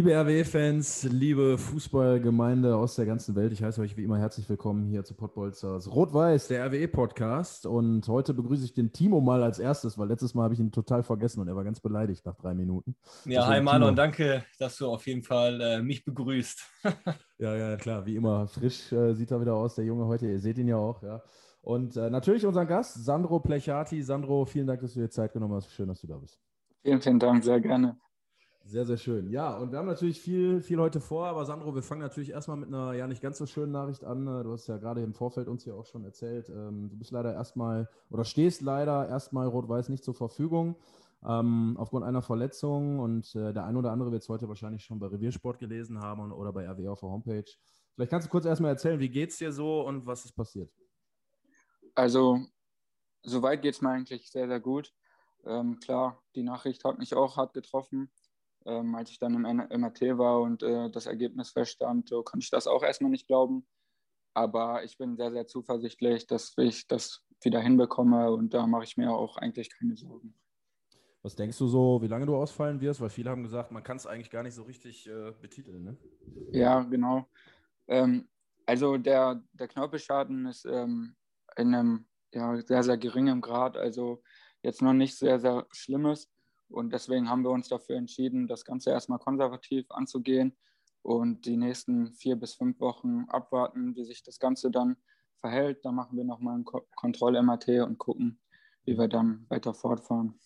Liebe RWE-Fans, liebe Fußballgemeinde aus der ganzen Welt, ich heiße euch wie immer herzlich willkommen hier zu Pottbolzers Rot-Weiß, der RWE-Podcast. Und heute begrüße ich den Timo mal als erstes, weil letztes Mal habe ich ihn total vergessen und er war ganz beleidigt nach drei Minuten. Ja, hi Marlon, danke, dass du auf jeden Fall äh, mich begrüßt. ja, ja, klar, wie immer. Frisch äh, sieht er wieder aus, der Junge heute. Ihr seht ihn ja auch, ja. Und äh, natürlich unseren Gast, Sandro Plechati. Sandro, vielen Dank, dass du dir Zeit genommen hast. Schön, dass du da bist. Vielen, vielen Dank, sehr gerne. Sehr, sehr schön. Ja, und wir haben natürlich viel, viel heute vor, aber Sandro, wir fangen natürlich erstmal mit einer ja nicht ganz so schönen Nachricht an. Du hast ja gerade im Vorfeld uns ja auch schon erzählt, ähm, du bist leider erstmal oder stehst leider erstmal Rot-Weiß nicht zur Verfügung ähm, aufgrund einer Verletzung und äh, der ein oder andere wird es heute wahrscheinlich schon bei Reviersport gelesen haben oder bei RW auf der Homepage. Vielleicht kannst du kurz erstmal erzählen, wie geht es dir so und was ist passiert? Also, soweit geht es mir eigentlich sehr, sehr gut. Ähm, klar, die Nachricht hat mich auch hart getroffen ähm, als ich dann im MRT war und äh, das Ergebnis feststand, so konnte ich das auch erstmal nicht glauben. Aber ich bin sehr, sehr zuversichtlich, dass ich das wieder hinbekomme und da mache ich mir auch eigentlich keine Sorgen. Was denkst du so, wie lange du ausfallen wirst? Weil viele haben gesagt, man kann es eigentlich gar nicht so richtig äh, betiteln. Ne? Ja, genau. Ähm, also der, der Knorpelschaden ist ähm, in einem ja, sehr, sehr geringen Grad, also jetzt noch nicht sehr, sehr schlimmes. Und deswegen haben wir uns dafür entschieden, das Ganze erstmal konservativ anzugehen und die nächsten vier bis fünf Wochen abwarten, wie sich das Ganze dann verhält. Dann machen wir nochmal ein Kontroll-MAT und gucken, wie wir dann weiter fortfahren.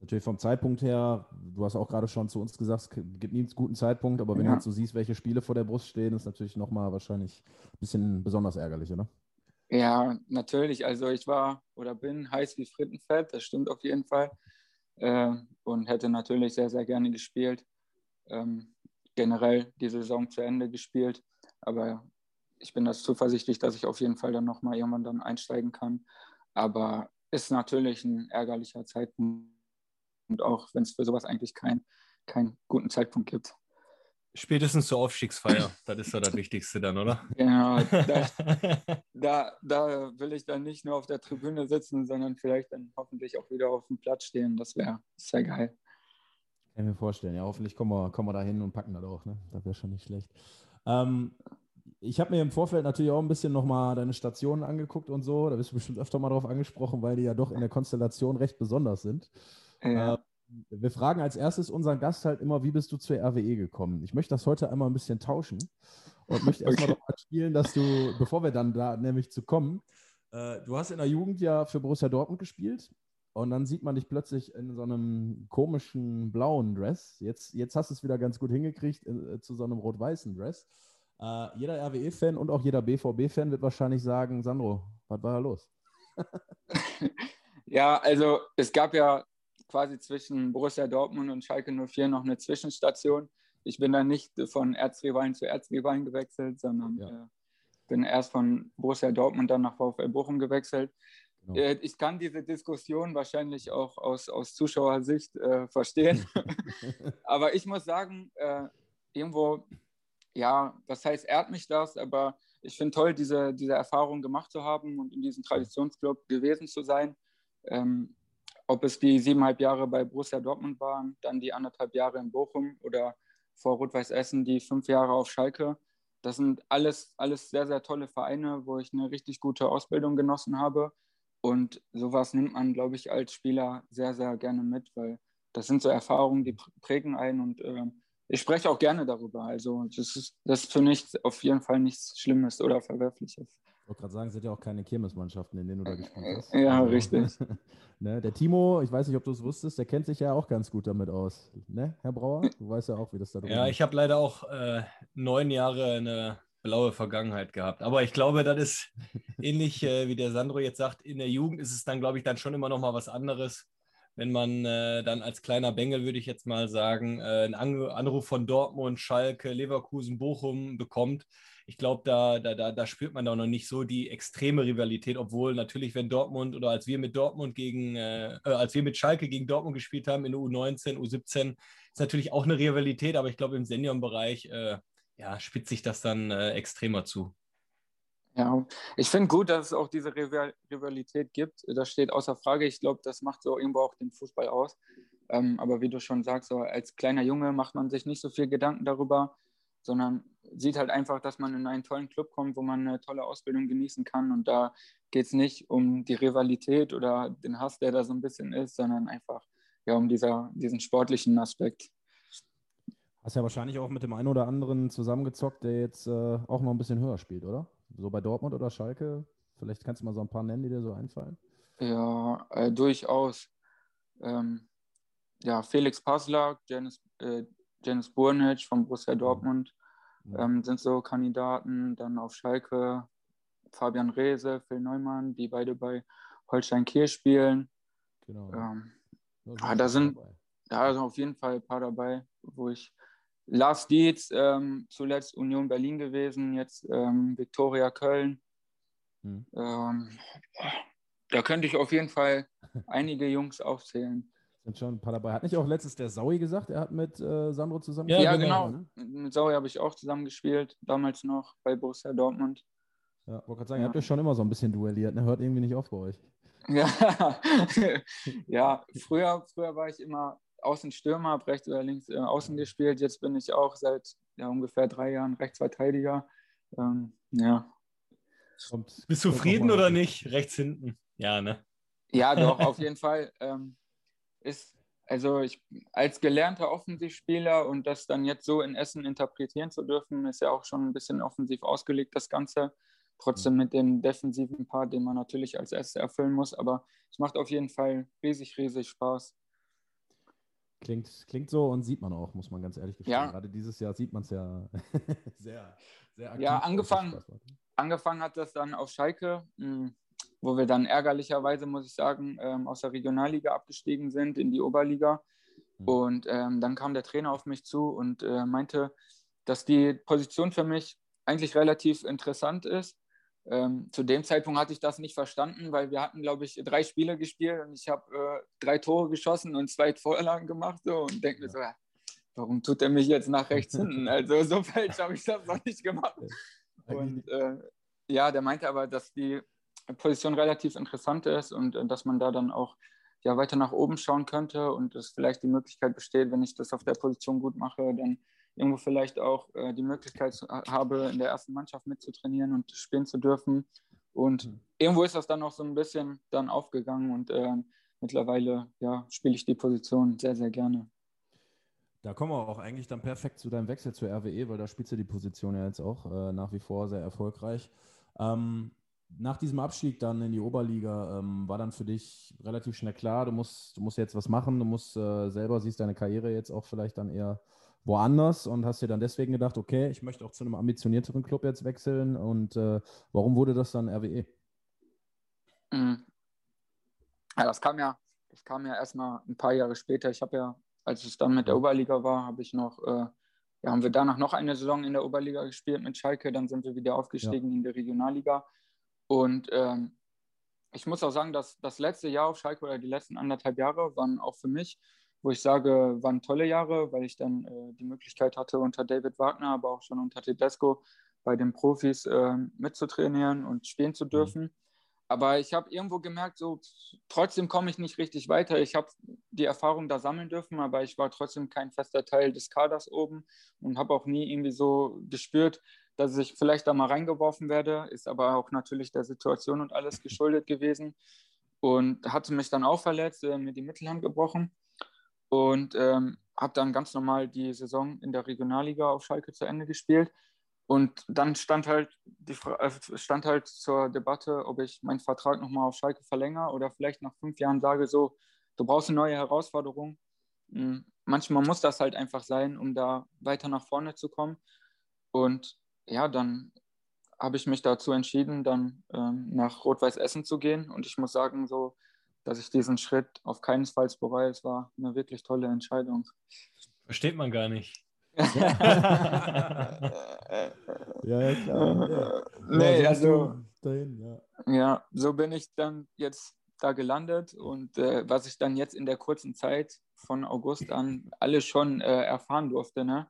Natürlich vom Zeitpunkt her, du hast auch gerade schon zu uns gesagt, es gibt nie einen guten Zeitpunkt, aber wenn ja. du jetzt so siehst, welche Spiele vor der Brust stehen, ist natürlich nochmal wahrscheinlich ein bisschen besonders ärgerlich, oder? Ja, natürlich. Also ich war oder bin heiß wie Frittenfett, das stimmt auf jeden Fall äh, und hätte natürlich sehr, sehr gerne gespielt. Ähm, generell die Saison zu Ende gespielt. Aber ich bin das zuversichtlich, dass ich auf jeden Fall dann nochmal irgendwann dann einsteigen kann. Aber ist natürlich ein ärgerlicher Zeitpunkt, und auch wenn es für sowas eigentlich keinen kein guten Zeitpunkt gibt. Spätestens zur Aufstiegsfeier, das ist ja das Wichtigste dann, oder? Genau, da, da, da, will ich dann nicht nur auf der Tribüne sitzen, sondern vielleicht dann hoffentlich auch wieder auf dem Platz stehen. Das wäre sehr geil. Kann ich mir vorstellen. Ja, hoffentlich kommen wir, kommen wir da hin und packen das auch. Ne? Das wäre schon nicht schlecht. Ähm, ich habe mir im Vorfeld natürlich auch ein bisschen nochmal deine Stationen angeguckt und so. Da bist du bestimmt öfter mal drauf angesprochen, weil die ja doch in der Konstellation recht besonders sind. Ja. Äh, wir fragen als erstes unseren Gast halt immer, wie bist du zur RWE gekommen? Ich möchte das heute einmal ein bisschen tauschen und möchte erstmal okay. spielen, dass du, bevor wir dann da nämlich zu kommen, äh, du hast in der Jugend ja für Borussia Dortmund gespielt und dann sieht man dich plötzlich in so einem komischen blauen Dress. Jetzt, jetzt hast du es wieder ganz gut hingekriegt äh, zu so einem rot-weißen Dress. Äh, jeder RWE-Fan und auch jeder BVB-Fan wird wahrscheinlich sagen, Sandro, was war da los? ja, also es gab ja quasi zwischen Borussia Dortmund und Schalke 04 noch eine Zwischenstation. Ich bin dann nicht von Erzrivalen zu Erzrivalen gewechselt, sondern ja. äh, bin erst von Borussia Dortmund dann nach VfL Bochum gewechselt. Genau. Äh, ich kann diese Diskussion wahrscheinlich auch aus, aus Zuschauersicht äh, verstehen. aber ich muss sagen, äh, irgendwo, ja, was heißt, ehrt mich das, aber ich finde toll, diese, diese Erfahrung gemacht zu haben und in diesem Traditionsclub gewesen zu sein. Ähm, ob es die siebeneinhalb Jahre bei Borussia Dortmund waren, dann die anderthalb Jahre in Bochum oder vor Rot-Weiß Essen die fünf Jahre auf Schalke. Das sind alles, alles sehr, sehr tolle Vereine, wo ich eine richtig gute Ausbildung genossen habe. Und sowas nimmt man, glaube ich, als Spieler sehr, sehr gerne mit, weil das sind so Erfahrungen, die prägen einen und äh, ich spreche auch gerne darüber. Also das ist, das ist für mich auf jeden Fall nichts Schlimmes oder Verwerfliches wollte gerade sagen, es sind ja auch keine Kirmesmannschaften, in denen du da gespielt hast. Ja, also, richtig. ne, der Timo, ich weiß nicht, ob du es wusstest, der kennt sich ja auch ganz gut damit aus. Ne, Herr Brauer? Du weißt ja auch, wie das da drin ist. Ja, ich habe leider auch äh, neun Jahre eine blaue Vergangenheit gehabt. Aber ich glaube, das ist ähnlich, äh, wie der Sandro jetzt sagt, in der Jugend ist es dann, glaube ich, dann schon immer noch mal was anderes. wenn man äh, dann als kleiner Bengel, würde ich jetzt mal sagen, äh, einen Anruf von Dortmund, Schalke, Leverkusen, Bochum bekommt. Ich glaube, da, da, da, da spürt man da noch nicht so die extreme Rivalität, obwohl natürlich, wenn Dortmund oder als wir mit Dortmund gegen, äh, äh als wir mit Schalke gegen Dortmund gespielt haben in der U19, U17, ist natürlich auch eine Rivalität, aber ich glaube, im Seniorenbereich äh, ja, spitzt sich das dann äh, extremer zu. Ja, ich finde gut, dass es auch diese Rivalität gibt. Das steht außer Frage. Ich glaube, das macht so irgendwo auch den Fußball aus. Ähm, aber wie du schon sagst, so als kleiner Junge macht man sich nicht so viel Gedanken darüber, sondern sieht halt einfach, dass man in einen tollen Club kommt, wo man eine tolle Ausbildung genießen kann. Und da geht es nicht um die Rivalität oder den Hass, der da so ein bisschen ist, sondern einfach ja, um dieser, diesen sportlichen Aspekt. Hast ja wahrscheinlich auch mit dem einen oder anderen zusammengezockt, der jetzt äh, auch noch ein bisschen höher spielt, oder? So bei Dortmund oder Schalke? Vielleicht kannst du mal so ein paar nennen, die dir so einfallen. Ja, äh, durchaus. Ähm, ja, Felix Passlack, Janis, äh, Janis Burnic von Borussia mhm. Ähm, sind so Kandidaten. Dann auf Schalke Fabian Reese, Phil Neumann, die beide bei Holstein Kiel spielen. Genau. Ähm, da, da sind da sind auf jeden Fall ein paar dabei, wo ich Lars Dietz, ähm, zuletzt Union Berlin gewesen, jetzt ähm, Viktoria Köln. Hm. Ähm, da könnte ich auf jeden Fall einige Jungs aufzählen. Sind schon ein paar dabei. Hat nicht auch letztes der Saui gesagt, er hat mit äh, Sandro zusammen Ja, ja genau. Ne? Mit Saui habe ich auch zusammen gespielt, damals noch bei Borussia Dortmund. Ja, wollte gerade sagen, ja. ihr habt ja schon immer so ein bisschen duelliert, ne? Hört irgendwie nicht auf bei euch. Ja, ja früher, früher war ich immer Außenstürmer, habe rechts oder links äh, außen gespielt. Jetzt bin ich auch seit ja, ungefähr drei Jahren Rechtsverteidiger. Ähm, ja. Kommt, Bist du zufrieden oder nicht? Rechts hinten. Ja, ne? Ja, doch, auf jeden Fall. Ähm, ist, also ich als gelernter Offensivspieler und das dann jetzt so in Essen interpretieren zu dürfen, ist ja auch schon ein bisschen offensiv ausgelegt, das Ganze. Trotzdem mit dem defensiven Part, den man natürlich als erstes erfüllen muss. Aber es macht auf jeden Fall riesig, riesig Spaß. Klingt, klingt so und sieht man auch, muss man ganz ehrlich gestehen. Ja. Gerade dieses Jahr sieht man es ja sehr, sehr aktiv. Ja, angefangen, angefangen hat das dann auf Schalke, hm, wo wir dann ärgerlicherweise, muss ich sagen, ähm, aus der Regionalliga abgestiegen sind in die Oberliga. Mhm. Und ähm, dann kam der Trainer auf mich zu und äh, meinte, dass die Position für mich eigentlich relativ interessant ist ähm, zu dem Zeitpunkt hatte ich das nicht verstanden, weil wir hatten, glaube ich, drei Spiele gespielt und ich habe äh, drei Tore geschossen und zwei Vorlagen gemacht so, und denke mir so, ja, warum tut er mich jetzt nach rechts hinten? Also so falsch habe ich das noch nicht gemacht. Und äh, ja, der meinte aber, dass die Position relativ interessant ist und äh, dass man da dann auch ja, weiter nach oben schauen könnte und es vielleicht die Möglichkeit besteht, wenn ich das auf der Position gut mache, dann irgendwo vielleicht auch äh, die Möglichkeit zu, habe, in der ersten Mannschaft mitzutrainieren und spielen zu dürfen. Und mhm. irgendwo ist das dann auch so ein bisschen dann aufgegangen und äh, mittlerweile ja, spiele ich die Position sehr, sehr gerne. Da kommen wir auch eigentlich dann perfekt zu deinem Wechsel zur RWE, weil da spielst du die Position ja jetzt auch äh, nach wie vor sehr erfolgreich. Ähm, nach diesem Abstieg dann in die Oberliga ähm, war dann für dich relativ schnell klar, du musst, du musst jetzt was machen, du musst äh, selber, siehst deine Karriere jetzt auch vielleicht dann eher woanders und hast dir dann deswegen gedacht, okay, ich möchte auch zu einem ambitionierteren Club jetzt wechseln und äh, warum wurde das dann RWE? Mhm. Ja, das kam ja, das kam ja erstmal ein paar Jahre später. Ich habe ja, als es dann mit der Oberliga war, habe ich noch, äh, ja, haben wir danach noch eine Saison in der Oberliga gespielt mit Schalke, dann sind wir wieder aufgestiegen ja. in der Regionalliga und ähm, ich muss auch sagen, dass das letzte Jahr auf Schalke oder die letzten anderthalb Jahre waren auch für mich wo ich sage, waren tolle Jahre, weil ich dann äh, die Möglichkeit hatte, unter David Wagner, aber auch schon unter Tedesco bei den Profis äh, mitzutrainieren und spielen zu mhm. dürfen. Mhm. Aber ich habe irgendwo gemerkt, so trotzdem komme ich nicht richtig weiter. Ich habe die Erfahrung da sammeln dürfen, aber ich war trotzdem kein fester Teil des Kaders oben und habe auch nie irgendwie so gespürt, dass ich vielleicht da mal reingeworfen werde. Ist aber auch natürlich der Situation und alles geschuldet gewesen. Und hatte mich dann auch verletzt, äh, mir die Mittelhand gebrochen und ähm, habe dann ganz normal die Saison in der Regionalliga auf Schalke zu Ende gespielt. Und dann stand halt, die, äh, stand halt zur Debatte, ob ich meinen Vertrag nochmal auf Schalke verlängere oder vielleicht nach fünf Jahren sage, so, du brauchst eine neue Herausforderung. Hm, manchmal muss das halt einfach sein, um da weiter nach vorne zu kommen. Und ja, dann habe ich mich dazu entschieden, dann ähm, nach Rot-Weiß Essen zu gehen. Und ich muss sagen, so dass ich diesen Schritt auf keinen Fall bereue. Es war eine wirklich tolle Entscheidung. Versteht man gar nicht. Ja, ja, klar. Ja. Nee, Ja, also Dahin, ja. ja, so bin ich dann jetzt da gelandet und äh, was ich dann jetzt in der kurzen Zeit von August an alles schon äh, erfahren durfte. Ne?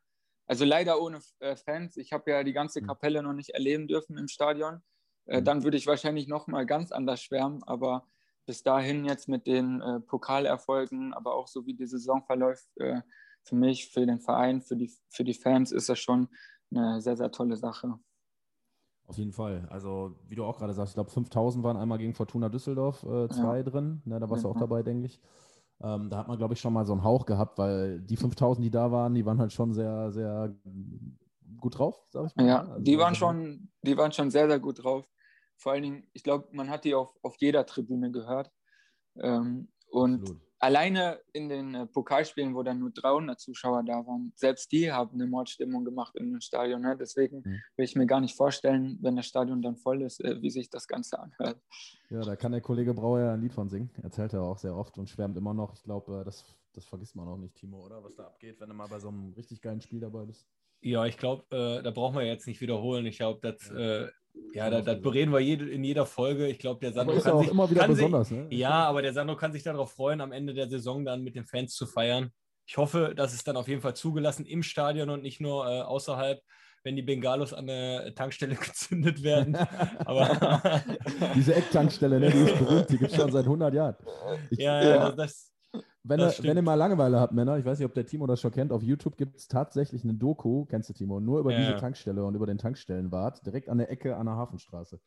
Also leider ohne äh, Fans. Ich habe ja die ganze Mhm. Kapelle noch nicht erleben dürfen im Stadion. Äh, Mhm. dann würde ich wahrscheinlich noch mal ganz anders schwärmen. Aber bis dahin jetzt mit den äh, Pokalerfolgen, aber auch so wie die Saison verläuft, für mich, für den Verein, für die, für die Fans ist das schon eine sehr, sehr tolle Sache. Auf jeden Fall. Also, wie du auch gerade sagst, ich glaube, 5000 waren einmal gegen Fortuna Düsseldorf, zwei drin. Ne, da warst du auch Ja. dabei, denke ich. Ähm, da hat man, glaube ich, schon mal so einen Hauch gehabt, weil die 5000, die da waren, die waren halt schon sehr, sehr gut drauf, sag ich mal. Ja, Also, die waren schon, die waren schon sehr, sehr gut drauf. Vor allen Dingen, ich glaube, man hat die auf, auf jeder Tribüne gehört. Ähm, und Absolut. Alleine in den äh, Pokalspielen, wo dann nur 300 Zuschauer da waren, selbst die haben eine Mordstimmung gemacht in dem Stadion. Ne? Deswegen Mhm. will ich mir gar nicht vorstellen, wenn das Stadion dann voll ist, äh, wie sich das Ganze anhört. Ja, da kann der Kollege Brauer ja ein Lied von singen. Erzählt er auch sehr oft und schwärmt immer noch. Ich glaube, das, das vergisst man auch nicht, Timo, oder? Was da abgeht, wenn du mal bei so einem richtig geilen Spiel dabei bist. Ja, ich glaube, äh, da brauchen wir jetzt nicht wiederholen. Ich glaube, das, äh, ja, das, das bereden wir jede, in jeder Folge. Ich glaube, der Aber Sandro ist kann auch sich, immer wieder kann sich, besonders, ne? Ja, aber der Sandro kann sich darauf freuen, am Ende der Saison dann mit den Fans zu feiern. Ich hoffe, dass es dann auf jeden Fall zugelassen im Stadion und nicht nur äh, außerhalb, wenn die Bengalos an der Tankstelle gezündet werden. Aber Diese Ecktankstelle, ne, die ist berühmt, die gibt es schon seit 100 Jahren. Ich, ja, ja, Ja. das, wenn, ihr, wenn ihr mal Langeweile habt, Männer, ich weiß nicht, ob der Timo das schon kennt, auf YouTube gibt es tatsächlich eine Doku, kennst du Timo, nur über Ja. diese Tankstelle und über den Tankstellenwart, direkt an der Ecke an der Hafenstraße.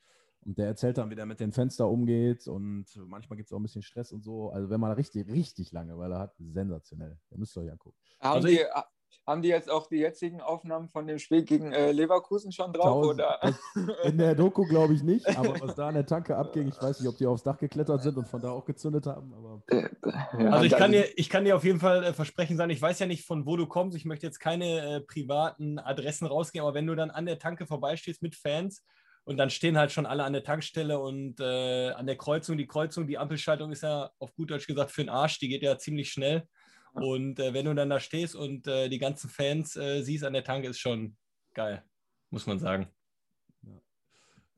Und der erzählt dann, wie der mit den Fenster umgeht und manchmal gibt es auch ein bisschen Stress und so. Also wenn man richtig, richtig Langeweile hat, sensationell. Ihr müsst euch angucken. Haben, Also die, haben die jetzt auch die jetzigen Aufnahmen von dem Spiel gegen äh, Leverkusen schon drauf? Tausend- Oder? In der Doku glaube ich nicht, aber was da an der Tanke abging, ich weiß nicht, ob die aufs Dach geklettert sind und von da auch gezündet haben, aber Ja, Also ich kann, dir, ich kann dir auf jeden Fall äh, versprechen sein, ich weiß ja nicht, von wo du kommst. Ich möchte jetzt keine äh, privaten Adressen rausgeben, aber wenn du dann an der Tanke vorbeistehst mit Fans und dann stehen halt schon alle an der Tankstelle und äh, an der Kreuzung, die Kreuzung, die Ampelschaltung ist ja auf gut Deutsch gesagt für den Arsch, die geht ja ziemlich schnell. Und äh, wenn du dann da stehst und äh, die ganzen Fans äh, siehst an der Tanke, ist schon geil, muss man sagen.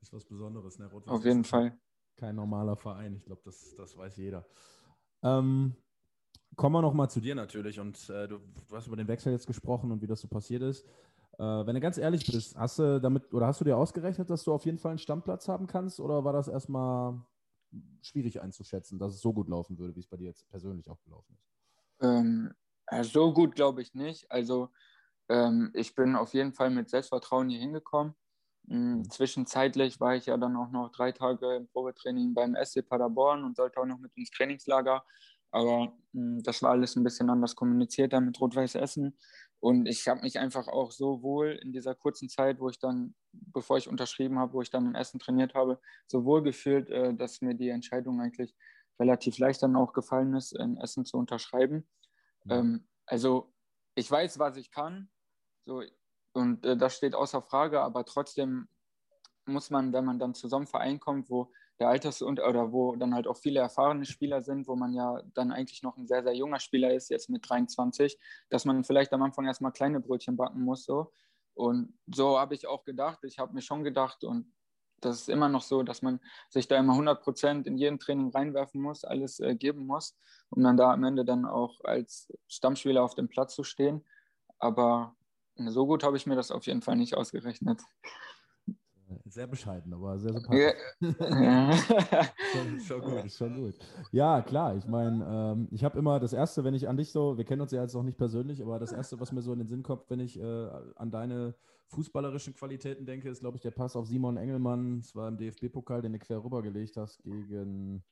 ist was Besonderes. Ne? Auf jeden ist Fall. Kein normaler Verein, ich glaube, das, das weiß jeder. Ähm, kommen wir nochmal zu dir natürlich und äh, du, du hast über den Wechsel jetzt gesprochen und wie das so passiert ist. Äh, wenn du ganz ehrlich bist, hast du damit oder hast du dir ausgerechnet, dass du auf jeden Fall einen Stammplatz haben kannst oder war das erstmal schwierig einzuschätzen, dass es so gut laufen würde, wie es bei dir jetzt persönlich auch gelaufen ist? Ähm, äh, so gut glaube ich nicht. Also ähm, ich bin auf jeden Fall mit Selbstvertrauen hier hingekommen. Mm, Zwischenzeitlich war ich ja dann auch noch drei Tage im Probetraining beim SC Paderborn und sollte auch noch mit ins Trainingslager. Aber mh, das war alles ein bisschen anders kommuniziert dann mit Rot-Weiß Essen. Und ich habe mich einfach auch so wohl in dieser kurzen Zeit, wo ich dann, bevor ich unterschrieben habe, wo ich dann in Essen trainiert habe, so wohl gefühlt, äh, dass mir die Entscheidung eigentlich relativ leicht dann auch gefallen ist, in Essen zu unterschreiben. Ja. Ähm, also ich weiß, was ich kann. So, und äh, das steht außer Frage, aber trotzdem muss man, wenn man dann zu so einem Verein kommt, wo der Alters- und oder wo dann halt auch viele erfahrene Spieler sind, wo man ja dann eigentlich noch ein sehr, sehr junger Spieler ist, jetzt mit 23, dass man vielleicht am Anfang erstmal kleine Brötchen backen muss. So. Und so habe ich auch gedacht. Ich habe mir schon gedacht, und das ist immer noch so, dass man sich da immer 100 Prozent in jedem Training reinwerfen muss, alles äh, geben muss, um dann da am Ende dann auch als Stammspieler auf dem Platz zu stehen. Aber so gut habe ich mir das auf jeden Fall nicht ausgerechnet. Sehr bescheiden, aber sehr sympathisch. Ja. schon, schon gut, schon gut. Ja, klar. Ich meine, ähm, ich habe immer das Erste, wenn ich an dich so, wir kennen uns ja jetzt noch nicht persönlich, aber das Erste, was mir so in den Sinn kommt, wenn ich äh, an deine fußballerischen Qualitäten denke, ist, glaube ich, der Pass auf Simon Engelmann. Es war im DFB-Pokal, den du quer rübergelegt hast gegen,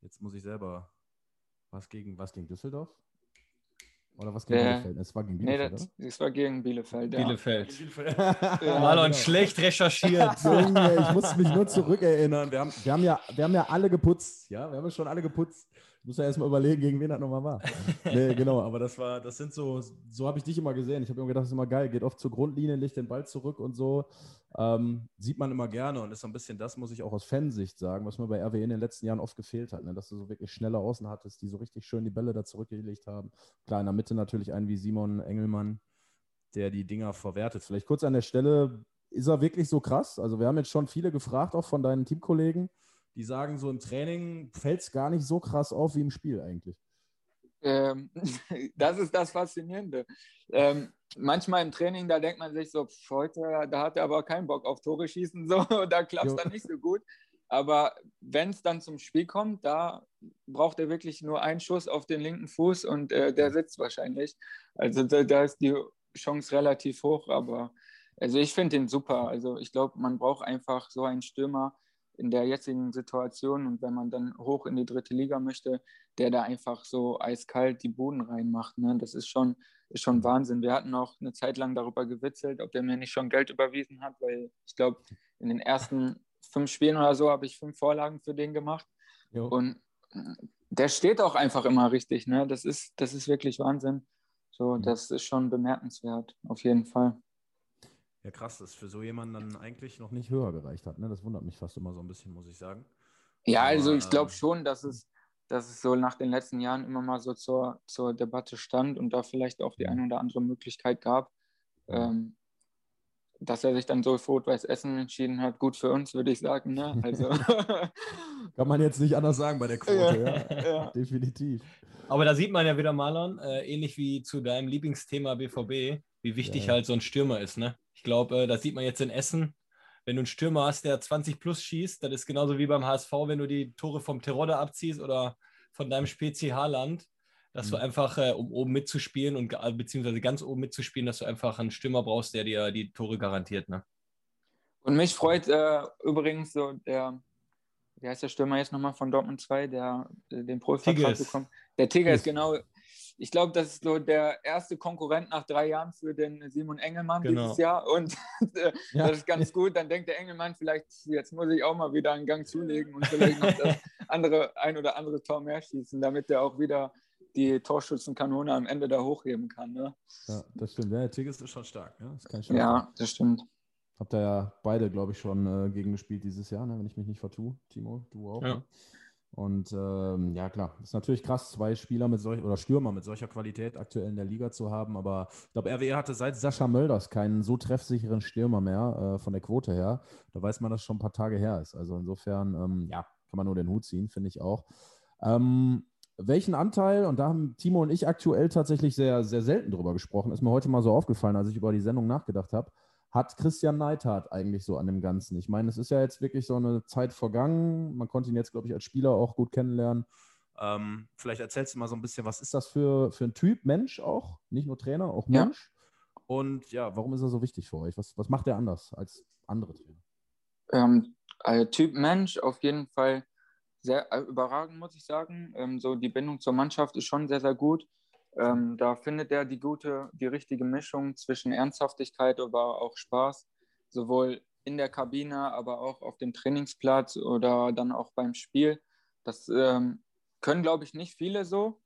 jetzt muss ich selber, was gegen, was gegen Düsseldorf? Oder was gegen Ja. Bielefeld? Es war gegen nee, Bielefeld, das, das war gegen Bielefeld. Ja. Bielefeld. Ja, Marlon, genau. schlecht recherchiert. Junge, ich muss mich nur zurückerinnern. Wir haben, wir, haben ja, wir haben ja alle geputzt, ja, wir haben ja schon alle geputzt. Muss ja erstmal überlegen, gegen wen das nochmal war. nee, genau, aber das war, das sind so, so habe ich dich immer gesehen. Ich habe immer gedacht, das ist immer geil, geht oft zur Grundlinie, legt den Ball zurück und so. Ähm, sieht man immer gerne und ist so ein bisschen das, muss ich auch aus Fansicht sagen, was mir bei RWE in den letzten Jahren oft gefehlt hat, ne? dass du so wirklich schnelle Außen hattest, die so richtig schön die Bälle da zurückgelegt haben. Klar, in der Mitte natürlich einen wie Simon Engelmann, der die Dinger verwertet. Vielleicht kurz an der Stelle, ist er wirklich so krass? Also wir haben jetzt schon viele gefragt, auch von deinen Teamkollegen, die sagen, so im Training fällt es gar nicht so krass auf wie im Spiel eigentlich. Ähm, das ist das Faszinierende. Ähm, manchmal im Training, da denkt man sich so, heute, da hat er aber keinen Bock auf Tore schießen, so, da klappt es dann nicht so gut. Aber wenn es dann zum Spiel kommt, da braucht er wirklich nur einen Schuss auf den linken Fuß und äh, der sitzt wahrscheinlich. Also da, da, ist die Chance relativ hoch, aber also ich finde ihn super. Also ich glaube, man braucht einfach so einen Stürmer in der jetzigen Situation und wenn man dann hoch in die dritte Liga möchte, der da einfach so eiskalt die Boden reinmacht. Ne? Das ist schon, ist schon Wahnsinn. Wir hatten auch eine Zeit lang darüber gewitzelt, ob der mir nicht schon Geld überwiesen hat, weil ich glaube, in den ersten fünf Spielen oder so habe ich fünf Vorlagen für den gemacht. Jo. Und der steht auch einfach immer richtig. Ne? Das, ist, das ist wirklich Wahnsinn. So, mhm. das ist schon bemerkenswert, auf jeden Fall. Ja, krass, dass für so jemanden dann eigentlich noch nicht höher gereicht hat. Ne? Das wundert mich fast immer so ein bisschen, muss ich sagen. Ja, also ich glaube ähm, schon, dass es dass es so nach den letzten Jahren immer mal so zur, zur Debatte stand und da vielleicht auch die eine oder andere Möglichkeit gab, ähm, dass er sich dann so für Rot-Weiß Essen entschieden hat. Gut für uns, würde ich sagen. Ne? Also Kann man jetzt nicht anders sagen bei der Quote, ja. ja. ja. Definitiv. Aber da sieht man ja wieder, Marlon, äh, ähnlich wie zu deinem Lieblingsthema BVB, wie wichtig ja. halt so ein Stürmer ist. Ne? Ich glaube, äh, das sieht man jetzt in Essen wenn du einen Stürmer hast, der 20 plus schießt, das ist genauso wie beim HSV, wenn du die Tore vom Terodde abziehst oder von deinem Spezi Haarland, dass mhm. du einfach, äh, um oben mitzuspielen und beziehungsweise ganz oben mitzuspielen, dass du einfach einen Stürmer brauchst, der dir die Tore garantiert. Ne? Und mich freut äh, übrigens so der, wie heißt der Stürmer jetzt nochmal von Dortmund 2, der äh, den Profivertrag bekommt. Der Tiger ist genau ich glaube, das ist so der erste Konkurrent nach drei Jahren für den Simon Engelmann genau. dieses Jahr. Und äh, ja. das ist ganz gut. Dann denkt der Engelmann, vielleicht, jetzt muss ich auch mal wieder einen Gang zulegen und vielleicht noch das andere, ein oder andere Tor mehr schießen, damit er auch wieder die Torschützenkanone am Ende da hochheben kann. Ne? Ja, das stimmt. Ja, der Tigges ist schon stark. Ne? Das ja, das stimmt. Habt ihr ja beide, glaube ich, schon äh, gegen gespielt dieses Jahr, ne? wenn ich mich nicht vertue. Timo, du auch. Ja. Ne? Und ähm, ja, klar, ist natürlich krass, zwei Spieler mit solch oder Stürmer mit solcher Qualität aktuell in der Liga zu haben. Aber ich glaube, RWE hatte seit Sascha Mölders keinen so treffsicheren Stürmer mehr äh, von der Quote her. Da weiß man, dass schon ein paar Tage her ist. Also insofern, ähm, ja, kann man nur den Hut ziehen, finde ich auch. Ähm, welchen Anteil, und da haben Timo und ich aktuell tatsächlich sehr, sehr selten drüber gesprochen, ist mir heute mal so aufgefallen, als ich über die Sendung nachgedacht habe hat Christian Neidhardt eigentlich so an dem Ganzen? Ich meine, es ist ja jetzt wirklich so eine Zeit vergangen. Man konnte ihn jetzt, glaube ich, als Spieler auch gut kennenlernen. Ähm, vielleicht erzählst du mal so ein bisschen, was ist das für, für ein Typ Mensch auch? Nicht nur Trainer, auch Mensch. Ja. Und ja, warum ist er so wichtig für euch? Was, was macht er anders als andere Trainer? Ähm, also Typ Mensch auf jeden Fall sehr äh, überragend, muss ich sagen. Ähm, so die Bindung zur Mannschaft ist schon sehr, sehr gut. Ähm, da findet er die gute, die richtige Mischung zwischen Ernsthaftigkeit, aber auch Spaß, sowohl in der Kabine, aber auch auf dem Trainingsplatz oder dann auch beim Spiel. Das ähm, können, glaube ich, nicht viele so.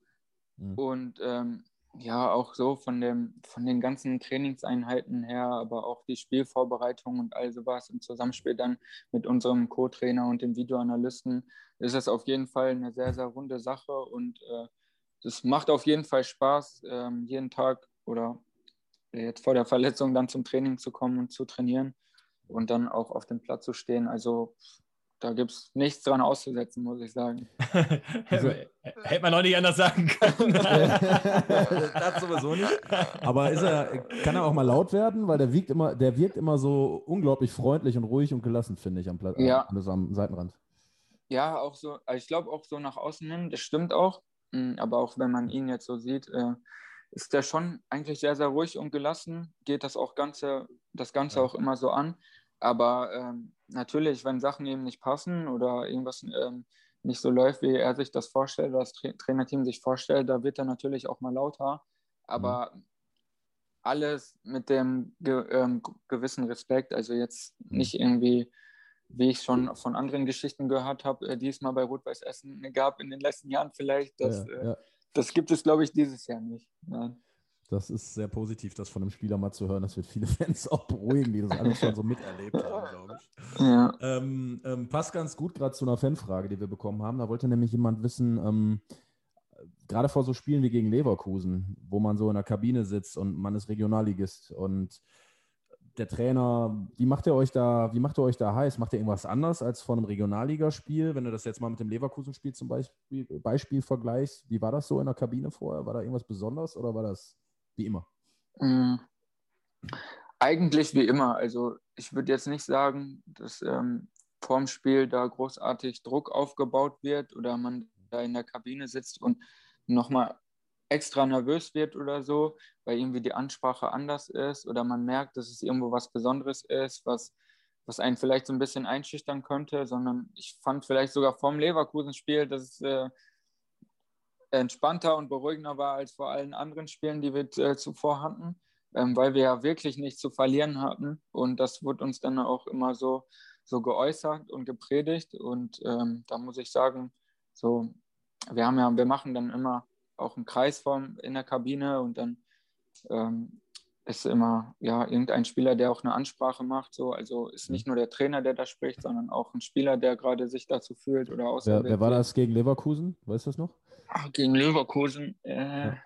Mhm. Und ähm, ja, auch so von, dem, von den ganzen Trainingseinheiten her, aber auch die Spielvorbereitung und all sowas im Zusammenspiel dann mit unserem Co-Trainer und dem Videoanalysten ist es auf jeden Fall eine sehr, sehr runde Sache und äh, das macht auf jeden Fall Spaß, ähm, jeden Tag oder jetzt vor der Verletzung dann zum Training zu kommen und zu trainieren und dann auch auf dem Platz zu stehen. Also da gibt es nichts dran auszusetzen, muss ich sagen. also, Hätte man auch nicht anders sagen können. das sowieso nicht. Aber ist er, kann er auch mal laut werden? Weil der wirkt immer, der wirkt immer so unglaublich freundlich und ruhig und gelassen, finde ich, am, Platz, ja. am Seitenrand. Ja, auch so, also ich glaube auch so nach außen hin, das stimmt auch. Aber auch wenn man ihn jetzt so sieht, äh, ist er schon eigentlich sehr, sehr ruhig und gelassen, geht das auch Ganze, das Ganze auch immer so an. Aber ähm, natürlich, wenn Sachen eben nicht passen oder irgendwas ähm, nicht so läuft, wie er sich das vorstellt, oder das Tra Trainerteam sich vorstellt, da wird er natürlich auch mal lauter. Aber mhm. alles mit dem ge ähm, gewissen Respekt, also jetzt mhm. nicht irgendwie wie ich schon von anderen Geschichten gehört habe, äh, die es mal bei Rot-Weiß Essen gab in den letzten Jahren vielleicht. Das, ja, ja. das gibt es, glaube ich, dieses Jahr nicht. Nein. Das ist sehr positiv, das von einem Spieler mal zu hören. Das wird viele Fans auch beruhigen, die das alles schon so miterlebt haben, glaube ich. Ja. Ähm, ähm, passt ganz gut gerade zu einer Fanfrage, die wir bekommen haben. Da wollte nämlich jemand wissen, ähm, gerade vor so Spielen wie gegen Leverkusen, wo man so in der Kabine sitzt und man ist Regionalligist und der Trainer, wie macht er euch da, wie macht er euch da heiß? Macht er irgendwas anders als vor einem Regionalligaspiel? Wenn du das jetzt mal mit dem Leverkusen-Spiel zum Beispiel, Beispiel vergleichst, wie war das so in der Kabine vorher? War da irgendwas Besonderes oder war das wie immer? Mhm. Eigentlich wie immer. Also ich würde jetzt nicht sagen, dass ähm, vorm Spiel da großartig Druck aufgebaut wird oder man da in der Kabine sitzt und nochmal extra nervös wird oder so, weil irgendwie die Ansprache anders ist oder man merkt, dass es irgendwo was Besonderes ist, was, was einen vielleicht so ein bisschen einschüchtern könnte, sondern ich fand vielleicht sogar vom Leverkusen-Spiel, dass es äh, entspannter und beruhigender war als vor allen anderen Spielen, die wir äh, zuvor hatten, ähm, weil wir ja wirklich nichts zu verlieren hatten. Und das wurde uns dann auch immer so, so geäußert und gepredigt. Und ähm, da muss ich sagen, so, wir haben ja, wir machen dann immer auch einen Kreisform in der Kabine und dann ähm, ist immer ja irgendein Spieler, der auch eine Ansprache macht. So. Also ist nicht nur der Trainer, der da spricht, sondern auch ein Spieler, der gerade sich dazu fühlt oder auserwählt. Wer, wer war das gegen Leverkusen? Weißt du das noch? Ach, gegen Leverkusen. Äh, ja.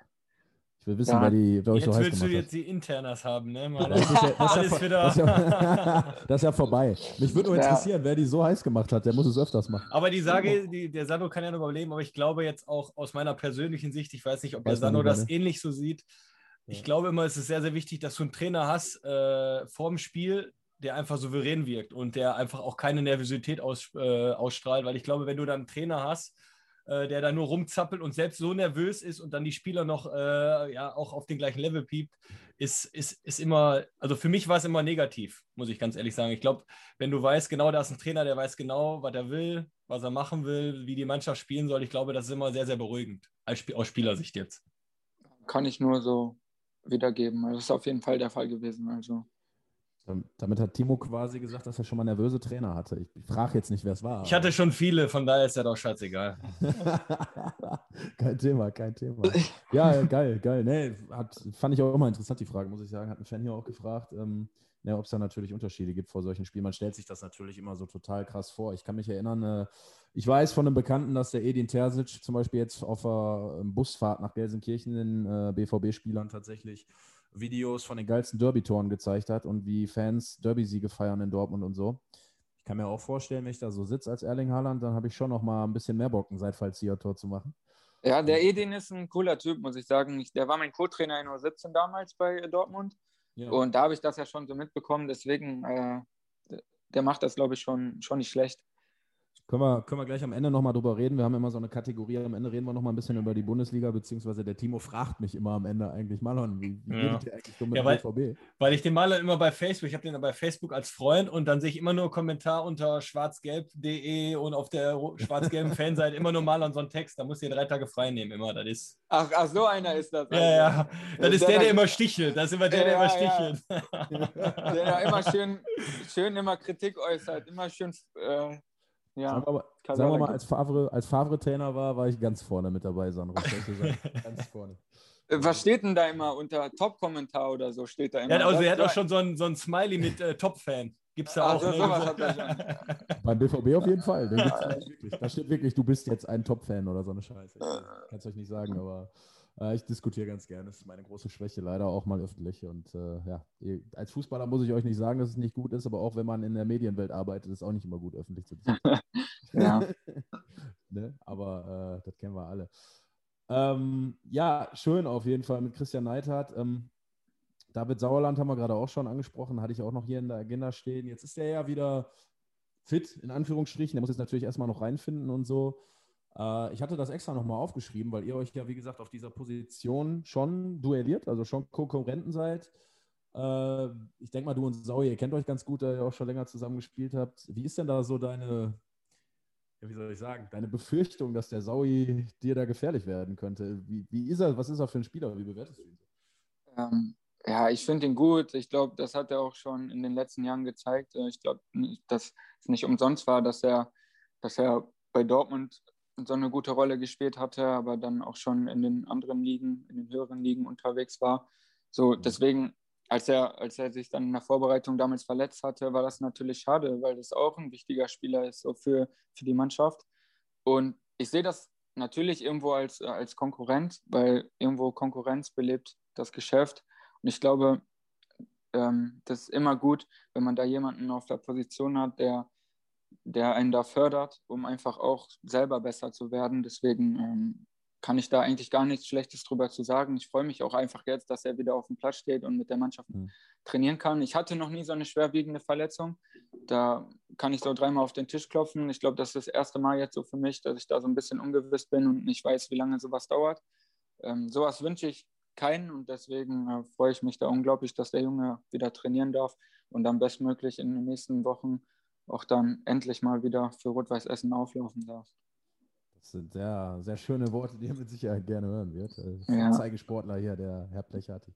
Will wissen, ja. wer die, wer euch so heiß willst du jetzt die Internas haben, ne? Das ist, ja, das, ist ja, das, das ist ja vorbei. Mich würde nur interessieren, wer die so heiß gemacht hat. Der muss es öfters machen. Aber die Sage, die, der Sano kann ja noch überleben, aber ich glaube jetzt auch aus meiner persönlichen Sicht, ich weiß nicht, ob weiß der Sano das ne? ähnlich so sieht. Ich glaube immer, es ist sehr, sehr wichtig, dass du einen Trainer hast äh, vorm Spiel, der einfach souverän wirkt und der einfach auch keine Nervosität aus, äh, ausstrahlt, weil ich glaube, wenn du dann einen Trainer hast, äh, der da nur rumzappelt und selbst so nervös ist und dann die Spieler noch äh, ja auch auf den gleichen Level piept, ist, ist, ist immer, also für mich war es immer negativ, muss ich ganz ehrlich sagen. Ich glaube, wenn du weißt, genau da ist ein Trainer, der weiß genau, was er will, was er machen will, wie die Mannschaft spielen soll, ich glaube, das ist immer sehr, sehr beruhigend, als, aus Spielersicht jetzt. Kann ich nur so wiedergeben. Das ist auf jeden Fall der Fall gewesen. Also damit hat Timo quasi gesagt, dass er schon mal nervöse Trainer hatte. Ich, ich frage jetzt nicht, wer es war. Ich hatte schon viele, von daher ist ja doch scheißegal. kein Thema, kein Thema. Ja, geil, geil. Nee, hat, fand ich auch immer interessant, die Frage, muss ich sagen. Hat ein Fan hier auch gefragt, ähm, ne, ob es da natürlich Unterschiede gibt vor solchen Spielen. Man stellt sich das natürlich immer so total krass vor. Ich kann mich erinnern, äh, ich weiß von einem Bekannten, dass der Edin Terzic zum Beispiel jetzt auf der Busfahrt nach Gelsenkirchen den äh, BVB-Spielern tatsächlich Videos von den geilsten Derby-Toren gezeigt hat und wie Fans Derby-Siege feiern in Dortmund und so. Ich kann mir auch vorstellen, wenn ich da so sitze als Erling Haaland, dann habe ich schon noch mal ein bisschen mehr Bock, ein Seitfallzieher-Tor zu machen. Ja, der Edin ist ein cooler Typ, muss ich sagen. Der war mein Co-Trainer in U17 damals bei Dortmund. Ja. Und da habe ich das ja schon so mitbekommen. Deswegen, äh, der macht das, glaube ich, schon, schon nicht schlecht. Können wir, können wir gleich am Ende nochmal drüber reden. Wir haben immer so eine Kategorie. Am Ende reden wir nochmal ein bisschen über die Bundesliga, beziehungsweise der Timo fragt mich immer am Ende eigentlich, Malon, wie, wie ja. geht ihr eigentlich so mit ja, weil, BVB? Weil ich den Malon immer bei Facebook, ich habe den bei Facebook als Freund und dann sehe ich immer nur Kommentar unter schwarzgelb.de und auf der schwarz-gelben Fanseite immer nur Malon so einen Text. Da musst du dir drei Tage frei nehmen immer. Das ist. Ach, ach so einer ist das. Also. Ja, ja. Das ist der, der, der immer stichelt. Das ist immer der, der immer stichelt. Ja. der immer schön, schön immer Kritik äußert, immer schön. Äh, ja, sagen wir mal, sagen wir mal als, Favre, als Favre-Trainer war, war ich ganz vorne mit dabei, Sandro. ganz vorne. Äh, was steht denn da immer unter Top-Kommentar oder so? Steht da immer. Ja, also er hat auch schon so ein, so ein Smiley mit äh, Top-Fan. Gibt es da auch. Also, ne? hat er schon. Beim BVB auf jeden Fall. Da steht wirklich, du bist jetzt ein Top-Fan oder so eine Scheiße. Ich kann es euch nicht sagen, aber äh, ich diskutiere ganz gerne. Das ist meine große Schwäche, leider auch mal öffentlich. Und äh, ja, als Fußballer muss ich euch nicht sagen, dass es nicht gut ist, aber auch wenn man in der Medienwelt arbeitet, ist es auch nicht immer gut, öffentlich zu diskutieren. ja. ne? Aber äh, das kennen wir alle. Ähm, ja, schön auf jeden Fall mit Christian Neidhardt. Ähm, David Sauerland haben wir gerade auch schon angesprochen, hatte ich auch noch hier in der Agenda stehen. Jetzt ist er ja wieder fit, in Anführungsstrichen. Der muss jetzt natürlich erstmal noch reinfinden und so. Äh, ich hatte das extra nochmal aufgeschrieben, weil ihr euch ja, wie gesagt, auf dieser Position schon duelliert, also schon Konkurrenten seid. Äh, ich denke mal, du und Saui, ihr kennt euch ganz gut, da ihr auch schon länger zusammen gespielt habt. Wie ist denn da so deine, wie soll ich sagen, deine Befürchtung, dass der Saui dir da gefährlich werden könnte? Wie, wie ist er, was ist er für ein Spieler? Wie bewertest du ihn? Ähm, Ja, ich finde ihn gut. Ich glaube, das hat er auch schon in den letzten Jahren gezeigt. Ich glaube, dass es nicht umsonst war, dass er, dass er bei Dortmund so eine gute Rolle gespielt hatte, aber dann auch schon in den anderen Ligen, in den höheren Ligen unterwegs war. So, mhm. deswegen, als er, als er sich dann in der Vorbereitung damals verletzt hatte, war das natürlich schade, weil das auch ein wichtiger Spieler ist so für, für die Mannschaft. Und ich sehe das natürlich irgendwo als, als Konkurrent, weil irgendwo Konkurrenz belebt das Geschäft. Und ich glaube, ähm, das ist immer gut, wenn man da jemanden auf der Position hat, der, der einen da fördert, um einfach auch selber besser zu werden. Deswegen ähm, kann ich da eigentlich gar nichts Schlechtes drüber zu sagen. Ich freue mich auch einfach jetzt, dass er wieder auf dem Platz steht und mit der Mannschaft mhm. trainieren kann. Ich hatte noch nie so eine schwerwiegende Verletzung. Da kann ich so dreimal auf den Tisch klopfen. Ich glaube, das ist das erste Mal jetzt so für mich, dass ich da so ein bisschen ungewiss bin und nicht weiß, wie lange sowas dauert. Ähm, sowas wünsche ich keinen und deswegen äh, freue ich mich da unglaublich, dass der Junge wieder trainieren darf und dann bestmöglich in den nächsten Wochen auch dann endlich mal wieder für Rot-Weiß Essen auflaufen darf. Das sind sehr, sehr schöne Worte, die er mit Sicherheit gerne hören wird. Ja. Zeigesportler hier, der Herr Plechati.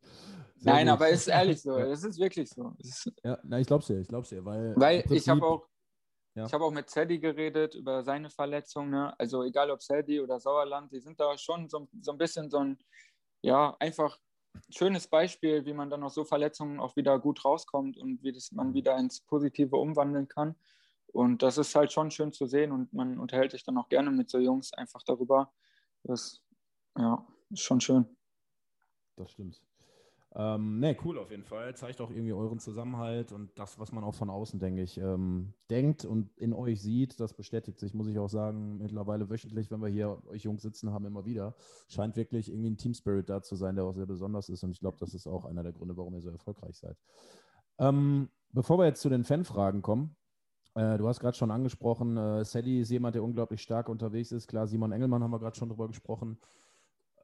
Nein, gut. aber ist ehrlich so. Es ist wirklich so. Ist ja, na, ich glaube es dir, ich glaube es dir. Weil, weil ich habe auch, ja. ich habe auch mit Sadie geredet über seine Verletzung. Ne? Also egal ob Sadie oder Sauerland, die sind da schon so, so ein bisschen so ein, ja, einfach schönes Beispiel, wie man dann aus so Verletzungen auch wieder gut rauskommt und wie das man mhm. wieder ins Positive umwandeln kann. Und das ist halt schon schön zu sehen und man unterhält sich dann auch gerne mit so Jungs einfach darüber. Das ja, ist schon schön. Das stimmt. Ähm, ne, cool auf jeden Fall. Zeigt auch irgendwie euren Zusammenhalt und das, was man auch von außen, denke ich, ähm, denkt und in euch sieht, das bestätigt sich, muss ich auch sagen, mittlerweile wöchentlich, wenn wir hier euch Jungs sitzen haben, immer wieder. Scheint wirklich irgendwie ein Team Spirit da zu sein, der auch sehr besonders ist und ich glaube, das ist auch einer der Gründe, warum ihr so erfolgreich seid. Ähm, bevor wir jetzt zu den Fanfragen kommen, äh, du hast gerade schon angesprochen, äh, Sally ist jemand, der unglaublich stark unterwegs ist. Klar, Simon Engelmann haben wir gerade schon drüber gesprochen.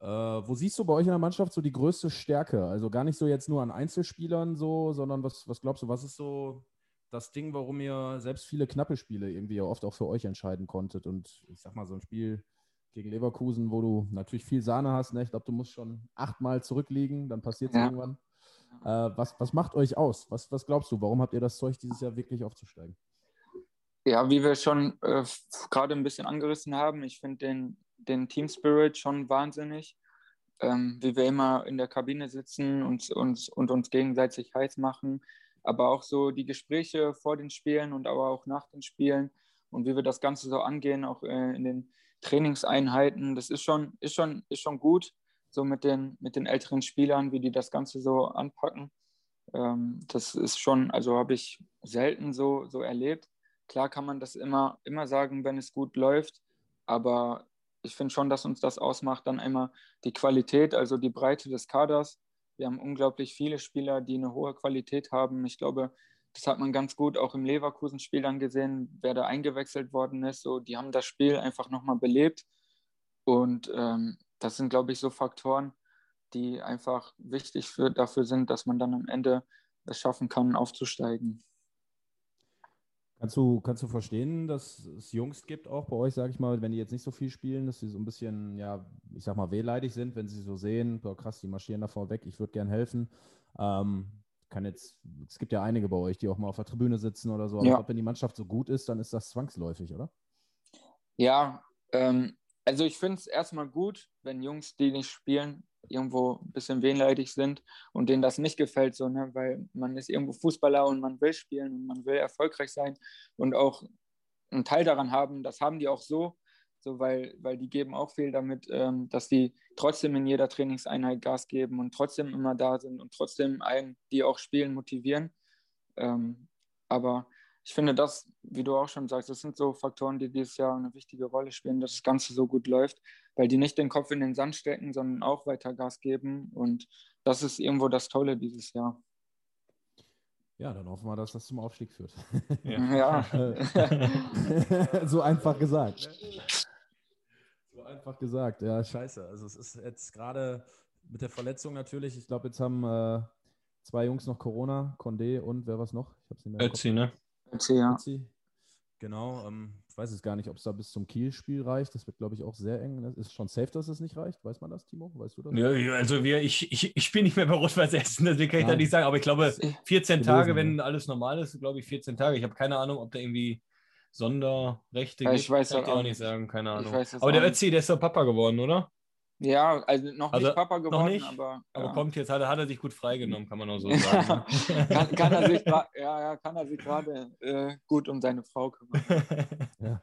Äh, wo siehst du bei euch in der Mannschaft so die größte Stärke? Also gar nicht so jetzt nur an Einzelspielern so, sondern was, was glaubst du, was ist so das Ding, warum ihr selbst viele knappe Spiele irgendwie ja oft auch für euch entscheiden konntet? Und ich sag mal, so ein Spiel gegen Leverkusen, wo du natürlich viel Sahne hast, ne? ich glaube, du musst schon achtmal zurückliegen, dann passiert es ja. irgendwann. Äh, was, was macht euch aus? Was, was glaubst du, warum habt ihr das Zeug dieses Jahr wirklich aufzusteigen? Ja, wie wir schon äh, gerade ein bisschen angerissen haben, ich finde den, den Team Spirit schon wahnsinnig. Ähm, wie wir immer in der Kabine sitzen und, und, und uns gegenseitig heiß machen, aber auch so die Gespräche vor den Spielen und aber auch nach den Spielen und wie wir das Ganze so angehen, auch äh, in den Trainingseinheiten, das ist schon, ist schon, ist schon gut, so mit den, mit den älteren Spielern, wie die das Ganze so anpacken. Ähm, das ist schon, also habe ich selten so, so erlebt. Klar kann man das immer, immer sagen, wenn es gut läuft, aber ich finde schon, dass uns das ausmacht, dann immer die Qualität, also die Breite des Kaders. Wir haben unglaublich viele Spieler, die eine hohe Qualität haben. Ich glaube, das hat man ganz gut auch im Leverkusen-Spiel dann gesehen, wer da eingewechselt worden ist. So, die haben das Spiel einfach nochmal belebt. Und ähm, das sind, glaube ich, so Faktoren, die einfach wichtig für, dafür sind, dass man dann am Ende es schaffen kann, aufzusteigen. Kannst du, kannst du verstehen, dass es Jungs gibt, auch bei euch, sage ich mal, wenn die jetzt nicht so viel spielen, dass sie so ein bisschen, ja, ich sag mal, wehleidig sind, wenn sie so sehen, boah, krass, die marschieren davor weg, ich würde gern helfen. Ähm, kann jetzt, es gibt ja einige bei euch, die auch mal auf der Tribüne sitzen oder so, aber ja. ich glaube, wenn die Mannschaft so gut ist, dann ist das zwangsläufig, oder? Ja, ähm, also ich finde es erstmal gut, wenn Jungs, die nicht spielen, irgendwo ein bisschen wehleidig sind und denen das nicht gefällt, so, ne? weil man ist irgendwo Fußballer und man will spielen und man will erfolgreich sein und auch einen Teil daran haben. Das haben die auch so, so weil, weil die geben auch viel damit, ähm, dass die trotzdem in jeder Trainingseinheit Gas geben und trotzdem immer da sind und trotzdem einen, die auch spielen, motivieren. Ähm, aber ich finde das, wie du auch schon sagst, das sind so Faktoren, die dieses Jahr eine wichtige Rolle spielen, dass das Ganze so gut läuft, weil die nicht den Kopf in den Sand stecken, sondern auch weiter Gas geben. Und das ist irgendwo das Tolle dieses Jahr. Ja, dann hoffen wir, dass das zum Aufstieg führt. Ja. ja. so einfach gesagt. So einfach gesagt. Ja, scheiße. Also es ist jetzt gerade mit der Verletzung natürlich, ich glaube, jetzt haben äh, zwei Jungs noch Corona, Condé und wer was noch? Ich hab's nicht mehr. Ötzi, ne? Ötzi, ja. Genau, ähm, ich weiß es gar nicht, ob es da bis zum Kiel-Spiel reicht. Das wird, glaube ich, auch sehr eng. Das ist schon safe, dass es nicht reicht. Weiß man das, Timo? Weißt du das? Ja, also wir, ich, ich, ich bin nicht mehr bei Rot-Weiß Essen, deswegen kann ich da Nein. nicht sagen. Aber ich glaube, 14 Gelesen, Tage, ja. wenn alles normal ist, glaube ich 14 Tage. Ich habe keine Ahnung, ob da irgendwie Sonderrechte Ja, ich gibt. weiß kann ich dir auch nicht sagen, keine Ahnung. Aber der. Ötzi, der ist doch Papa geworden, oder? Ja, also noch Also, nicht Papa geworden, nicht? aber, Aber ja. kommt jetzt, hat, er- hat er sich gut freigenommen, kann man auch so sagen. ne? kann, kann er sich ja, ja, kann er sich gerade äh, gut um seine Frau kümmern. Ja.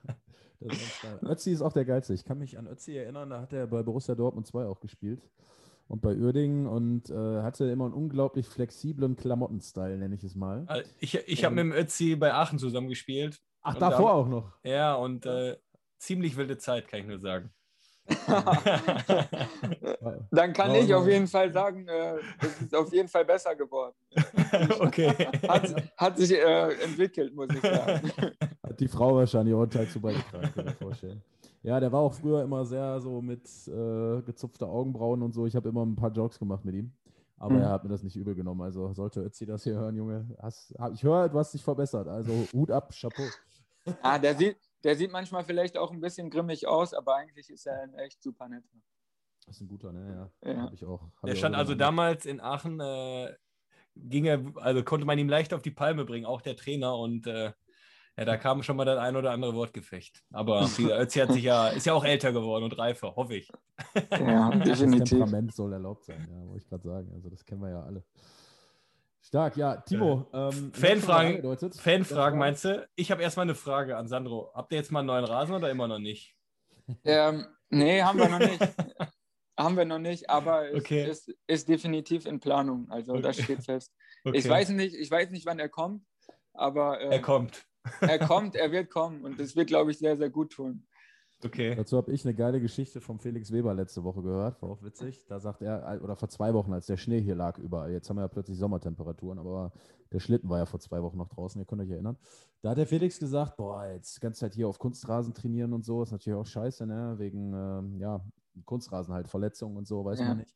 Ötzi ist auch der geilste. Ich kann mich an Ötzi erinnern, da hat er bei Borussia Dortmund 2 auch gespielt. Und bei Uerdingen und äh, hatte immer einen unglaublich flexiblen Klamotten-Style, nenne ich es mal. Also ich ich habe mit dem Ötzi bei Aachen zusammen gespielt. Ach, davor da- auch noch. Ja, und äh, ziemlich wilde Zeit, kann ich nur sagen. Dann kann ich auf jeden Fall sagen, äh, es ist auf jeden Fall besser geworden. okay. Hat, hat sich äh, entwickelt, muss ich sagen. Hat die Frau wahrscheinlich auch einen Teil zu beigetragen, kann ich mir vorstellen. Ja, der war auch früher immer sehr so mit äh, gezupfter Augenbrauen und so. Ich habe immer ein paar Jokes gemacht mit ihm. Aber Mhm. er hat mir das nicht übel genommen. Also sollte Ötzi das hier hören, Junge. Hast, hab- ich höre, du hast dich verbessert. Also Hut ab, Chapeau. Ah, der, sieht, der sieht manchmal vielleicht auch ein bisschen grimmig aus, aber eigentlich ist er ein echt super netter. Das ist ein guter, ne? Ja. Ja. Hab ich auch. hab Der ich stand auch also damals in Aachen, äh, ging er, also konnte man ihm leicht auf die Palme bringen, auch der Trainer. Und äh, ja, da kam schon mal das ein oder andere Wortgefecht. Aber Ötzi hat sich ja, ist ja auch älter geworden und reifer, hoffe ich. Ja, Das definitiv. Temperament soll erlaubt sein, ja, wollte ich gerade sagen. Also das kennen wir ja alle. Stark, ja, Timo. Ähm, Fanfragen-. Fanfragen meinst du? Ich habe erstmal eine Frage an Sandro. Habt ihr jetzt mal einen neuen Rasen oder immer noch nicht? Ähm, nee, haben wir noch nicht. haben wir noch nicht, aber es Okay. ist, ist definitiv in Planung. Also das Okay. steht fest. Okay. Ich weiß nicht, ich weiß nicht, wann er kommt, aber äh, Er kommt. er kommt, er wird kommen und das wird, glaube ich, sehr, sehr gut tun. Okay. Dazu habe ich eine geile Geschichte vom Felix Weber letzte Woche gehört, war auch witzig. Da sagt er, oder vor zwei Wochen, als der Schnee hier lag überall, jetzt haben wir ja plötzlich Sommertemperaturen, aber der Schlitten war ja vor zwei Wochen noch draußen, ihr könnt euch erinnern. Da hat der Felix gesagt, boah, jetzt die ganze Zeit hier auf Kunstrasen trainieren und so, ist natürlich auch scheiße, ne? wegen, ähm, ja, Kunstrasen halt, Verletzungen und so, weiß Ja. man nicht.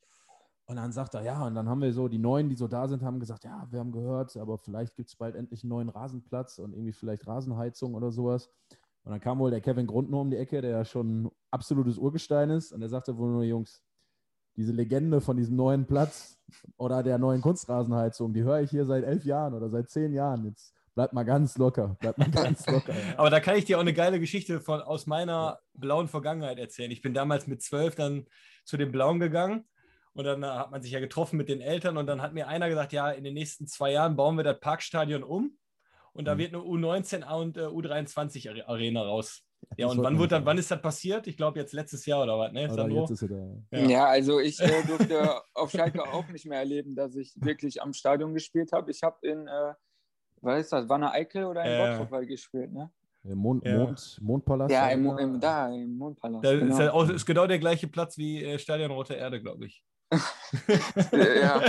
Und dann sagt er, ja, und dann haben wir so, die Neuen, die so da sind, haben gesagt, ja, wir haben gehört, aber vielleicht gibt es bald endlich einen neuen Rasenplatz und irgendwie vielleicht Rasenheizung oder sowas. Und dann kam wohl der Kevin Grundner um die Ecke, der ja schon absolutes Urgestein ist. Und er sagte wohl nur, Jungs, diese Legende von diesem neuen Platz oder der neuen Kunstrasenheizung, die höre ich hier seit elf Jahren oder seit zehn Jahren. Jetzt bleibt mal ganz locker, bleibt mal ganz locker. Ja. Aber da kann ich dir auch eine geile Geschichte von, aus meiner blauen Vergangenheit erzählen. Ich bin damals mit zwölf dann zu den Blauen gegangen und dann äh, hat man sich ja getroffen mit den Eltern und dann hat mir einer gesagt, ja, in den nächsten zwei Jahren bauen wir das Parkstadion um und da Mhm. wird eine U19 und äh, U23 Are- Arena raus. Ja, Das und wann, wird das, sagen. wann ist das passiert? Ich glaube jetzt letztes Jahr oder was, ne? Sandro? jetzt ist er da. Ja. Ja, also ich äh, durfte auf Schalke auch nicht mehr erleben, dass ich wirklich am Stadion gespielt habe. Ich habe in, äh, was ist das, Wanne Eickel oder in Ja. Bottrop gespielt, ne? Der Mond, Ja. Mond, Mondpalast. Ja, im, da. im, da, im Mondpalast. Da ist, genau. ja auch, ist genau der gleiche Platz wie äh, Stadion Rote Erde, glaube ich. ja.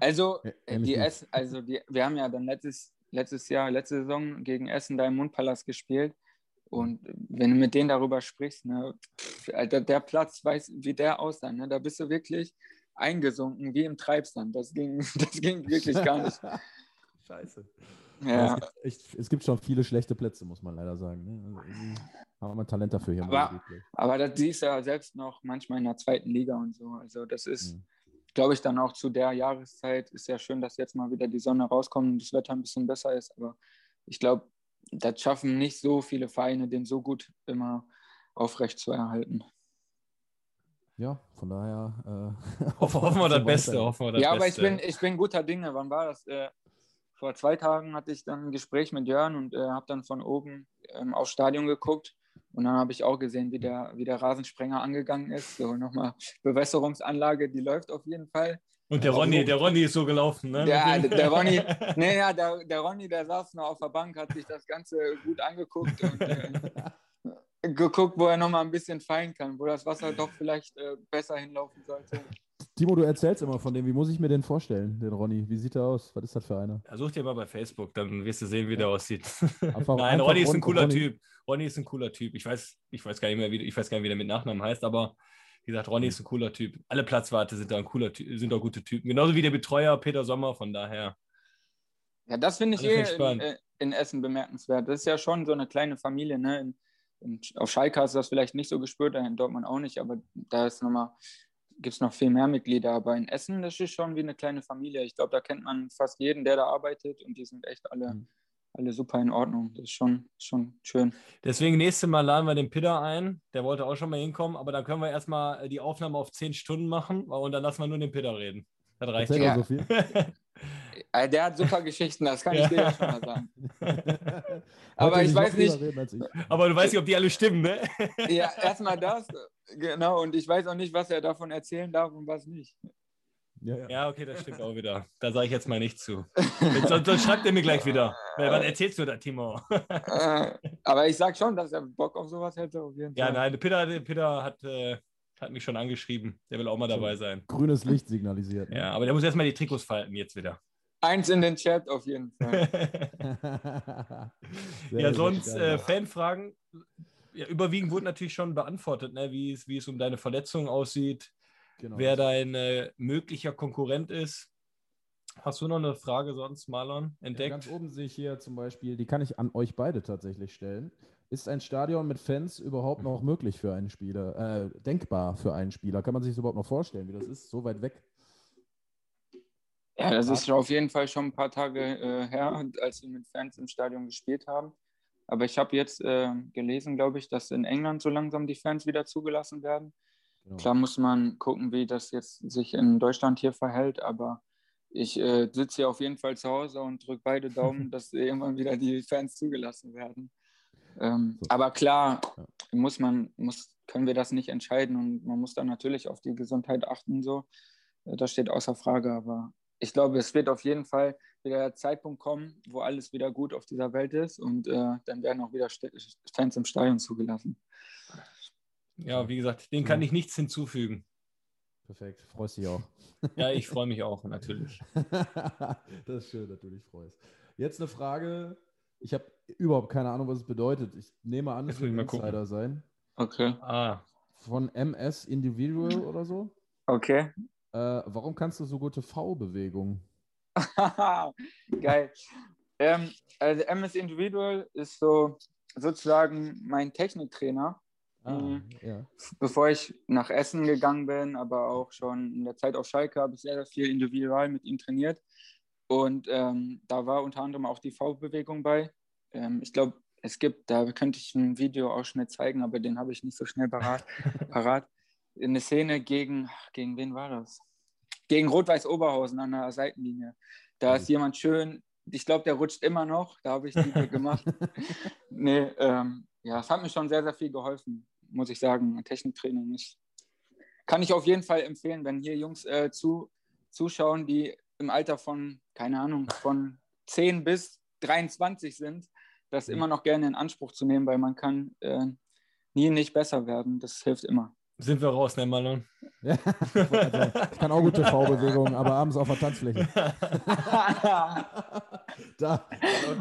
Also, äh, die. Essen, also die, wir haben ja dann letztes, letztes Jahr, letzte Saison gegen Essen da im Mondpalast gespielt. Und wenn du mit denen darüber sprichst, ne, pff, Alter, der Platz, weiß, wie der aussah, ne, da bist du wirklich eingesunken, wie im Treibsand. Das ging, das ging wirklich gar nicht. Scheiße. Ja. Es, gibt echt, es gibt schon viele schlechte Plätze, muss man leider sagen. Ne? Also irgendwie haben wir Talent dafür hier. im Aber-. Aber das siehst du ja selbst noch manchmal in der zweiten Liga und so. Also das ist, Mhm. Glaube ich, dann auch zu der Jahreszeit ist ja schön, dass jetzt mal wieder die Sonne rauskommt und das Wetter ein bisschen besser ist. Aber ich glaube, das schaffen nicht so viele Vereine, den so gut immer aufrecht zu erhalten. Ja, von daher. Äh, Hoffen, hoffen wir das Beste. Hoffen wir das ja, aber ich bin, ich bin guter Dinge. Wann war das? Äh, vor zwei Tagen hatte ich dann ein Gespräch mit Jörn und äh, habe dann von oben ähm, aufs Stadion geguckt. Und dann habe ich auch gesehen, wie der, wie der Rasensprenger angegangen ist. So nochmal Bewässerungsanlage, die läuft auf jeden Fall. Und der Aber Ronny, der Ronny ist so gelaufen, ne? Dem- der Ronny, nee, ja, der, der Ronny, der saß noch auf der Bank, hat sich das Ganze gut angeguckt und äh, geguckt, wo er nochmal ein bisschen fallen kann, wo das Wasser doch vielleicht äh, besser hinlaufen sollte. Timo, du erzählst immer von dem. Wie muss ich mir den vorstellen, den Ronny? Wie sieht er aus? Was ist das für einer? Ja, such dir mal bei Facebook, dann wirst du sehen, wie der aussieht. Einfach- Nein, einfach Ronny ist ein cooler Ronny. Typ. Ronny ist ein cooler Typ. Ich weiß, ich weiß gar nicht mehr, wie, ich weiß gar nicht, wie der mit Nachnamen heißt, aber wie gesagt, Ronny ist ein cooler Typ. Alle Platzwarte sind da ein cooler Ty- sind auch gute Typen. Genauso wie der Betreuer Peter Sommer, von daher. Ja, das finde ich eh entspannt. äh, in Essen bemerkenswert. Das ist ja schon so eine kleine Familie. Ne? In, in, auf Schalke hast du das vielleicht nicht so gespürt, in Dortmund auch nicht, aber da ist nochmal gibt es noch viel mehr Mitglieder. Aber in Essen, das ist schon wie eine kleine Familie. Ich glaube, da kennt man fast jeden, der da arbeitet und die sind echt alle, mhm. alle super in Ordnung. Das ist schon, schon schön. Deswegen nächstes Mal laden wir den Pitter ein. Der wollte auch schon mal hinkommen, aber dann können wir erstmal die Aufnahme auf zehn Stunden machen und dann lassen wir nur den Pitter reden. Das reicht ja. so viel. Äh, der hat super Geschichten, das kann ich dir ja schon mal sagen. aber ich weiß nicht. Ich. Aber du weißt nicht, ob die alle stimmen, ne? ja, erstmal das, genau. Und ich weiß auch nicht, was er davon erzählen darf und was nicht. Ja, ja. ja okay, das stimmt auch wieder. Da sage ich jetzt mal nicht zu. sonst, sonst schreibt er mir gleich wieder. Was erzählst du da, Timo? Äh, aber ich sage schon, dass er Bock auf sowas hätte. Auf jeden Fall. Ja, nein, Peter, Peter hat. Äh, hat mich schon angeschrieben. Der will auch mal dabei sein. Grünes Licht signalisiert. Ne? Ja, aber der muss erstmal die Trikots falten jetzt wieder. Eins in den Chat auf jeden Fall. ja, sonst äh, Fanfragen. Ja, überwiegend wurden natürlich schon beantwortet, ne? wie, es, wie es um deine Verletzung aussieht, genau. wer dein äh, möglicher Konkurrent ist. Hast du noch eine Frage sonst, Marlon, entdeckt? Ja, ganz oben sehe ich hier zum Beispiel, die kann ich an euch beide tatsächlich stellen. Ist ein Stadion mit Fans überhaupt noch möglich für einen Spieler? Äh, denkbar für einen Spieler? Kann man sich das überhaupt noch vorstellen, wie das ist? So weit weg? Ja, das ist auf jeden Fall schon ein paar Tage äh, her, als wir mit Fans im Stadion gespielt haben. Aber ich habe jetzt äh, gelesen, glaube ich, dass in England so langsam die Fans wieder zugelassen werden. Genau. Klar muss man gucken, wie das jetzt sich in Deutschland hier verhält, aber ich äh, sitze hier auf jeden Fall zu Hause und drücke beide Daumen, dass irgendwann wieder die Fans zugelassen werden. Ähm, so. Aber klar, ja. muss man, muss, können wir das nicht entscheiden und man muss dann natürlich auf die Gesundheit achten. So. Äh, das steht außer Frage, aber ich glaube, es wird auf jeden Fall wieder der Zeitpunkt kommen, wo alles wieder gut auf dieser Welt ist und äh, dann werden auch wieder Fans im Stadion zugelassen. Ja, wie gesagt, dem kann ich nichts hinzufügen. Perfekt, freust dich auch. Ja, ich freue mich auch, natürlich. das ist schön, dich freust. Jetzt eine Frage, ich habe überhaupt keine Ahnung, was es bedeutet. Ich nehme an, es wird ein Insider gucken. sein. Okay. Ah. Von MS Individual oder so. Okay. Äh, warum kannst du so gute V-Bewegungen? Geil. ähm, also MS Individual ist so sozusagen mein Techniktrainer. Ah, mhm. ja. Bevor ich nach Essen gegangen bin, aber auch schon in der Zeit auf Schalke habe ich sehr, sehr viel individual mit ihm trainiert. Und ähm, da war unter anderem auch die V-Bewegung bei. Ähm, ich glaube, es gibt, da könnte ich einen Videoausschnitt zeigen, aber den habe ich nicht so schnell parat. parat. Eine Szene gegen, gegen wen war das? Gegen Rot-Weiß Oberhausen an der Seitenlinie. Da mhm. ist jemand schön, ich glaube, der rutscht immer noch. Da habe ich die gemacht. nee, ähm, ja, es hat mir schon sehr, sehr viel geholfen, muss ich sagen. Techniktraining ist. Kann ich auf jeden Fall empfehlen, wenn hier Jungs äh, zu, zuschauen, die im Alter von, keine Ahnung, von 10 bis 23 sind, das mhm. immer noch gerne in Anspruch zu nehmen, weil man kann äh, nie nicht besser werden. Das hilft immer. Sind wir raus, ne, Marlon? Ja, also, ich kann auch gute V-Bewegungen, aber abends auf der Tanzfläche. da,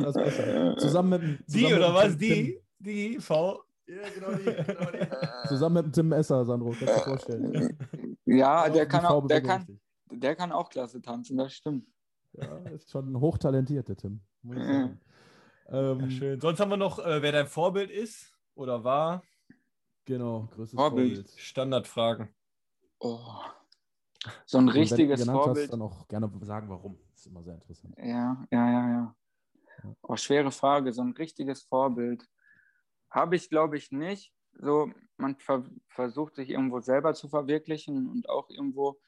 das besser. Zusammen mit zusammen Die oder mit was? Tim, die? Die V? Ja, genau die, genau die. Zusammen mit dem Tim Esser, Sandro, kannst du dir vorstellen. Ja, der kann, auch, der, kann, der kann auch klasse tanzen, das stimmt. Ja, ist schon hochtalentiert, der Tim. Ja. Ähm, ja, schön. Sonst haben wir noch, äh, wer dein Vorbild ist oder war. Genau, größtes Vorbild. Vorbild. Standardfragen. Oh. So ein richtiges wenn du Vorbild. Hast, dann auch gerne sagen, warum. Das ist immer sehr interessant. Ja, ja, ja, ja. Oh, schwere Frage. So ein richtiges Vorbild habe ich, glaube ich, nicht. So, man ver versucht sich irgendwo selber zu verwirklichen und auch irgendwo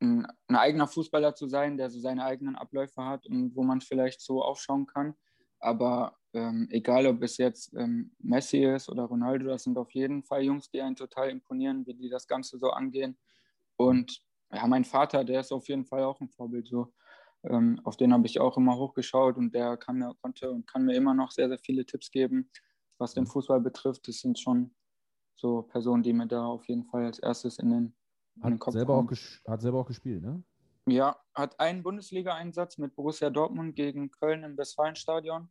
ein, ein, eigener Fußballer zu sein, der so seine eigenen Abläufe hat und wo man vielleicht so aufschauen kann. Aber ähm, egal, ob es jetzt ähm, Messi ist oder Ronaldo, das sind auf jeden Fall Jungs, die einen total imponieren, wie die das Ganze so angehen. Und ja, mein Vater, der ist auf jeden Fall auch ein Vorbild. So. Ähm, auf den habe ich auch immer hochgeschaut und der kann mir, konnte und kann mir immer noch sehr, sehr viele Tipps geben, was den Fußball betrifft. Das sind schon so Personen, die mir da auf jeden Fall als erstes in den, in den Kopf selber kommen. Auch hat selber auch gespielt, ne? Ja, hat einen Bundesliga-Einsatz mit Borussia Dortmund gegen Köln im Westfalenstadion.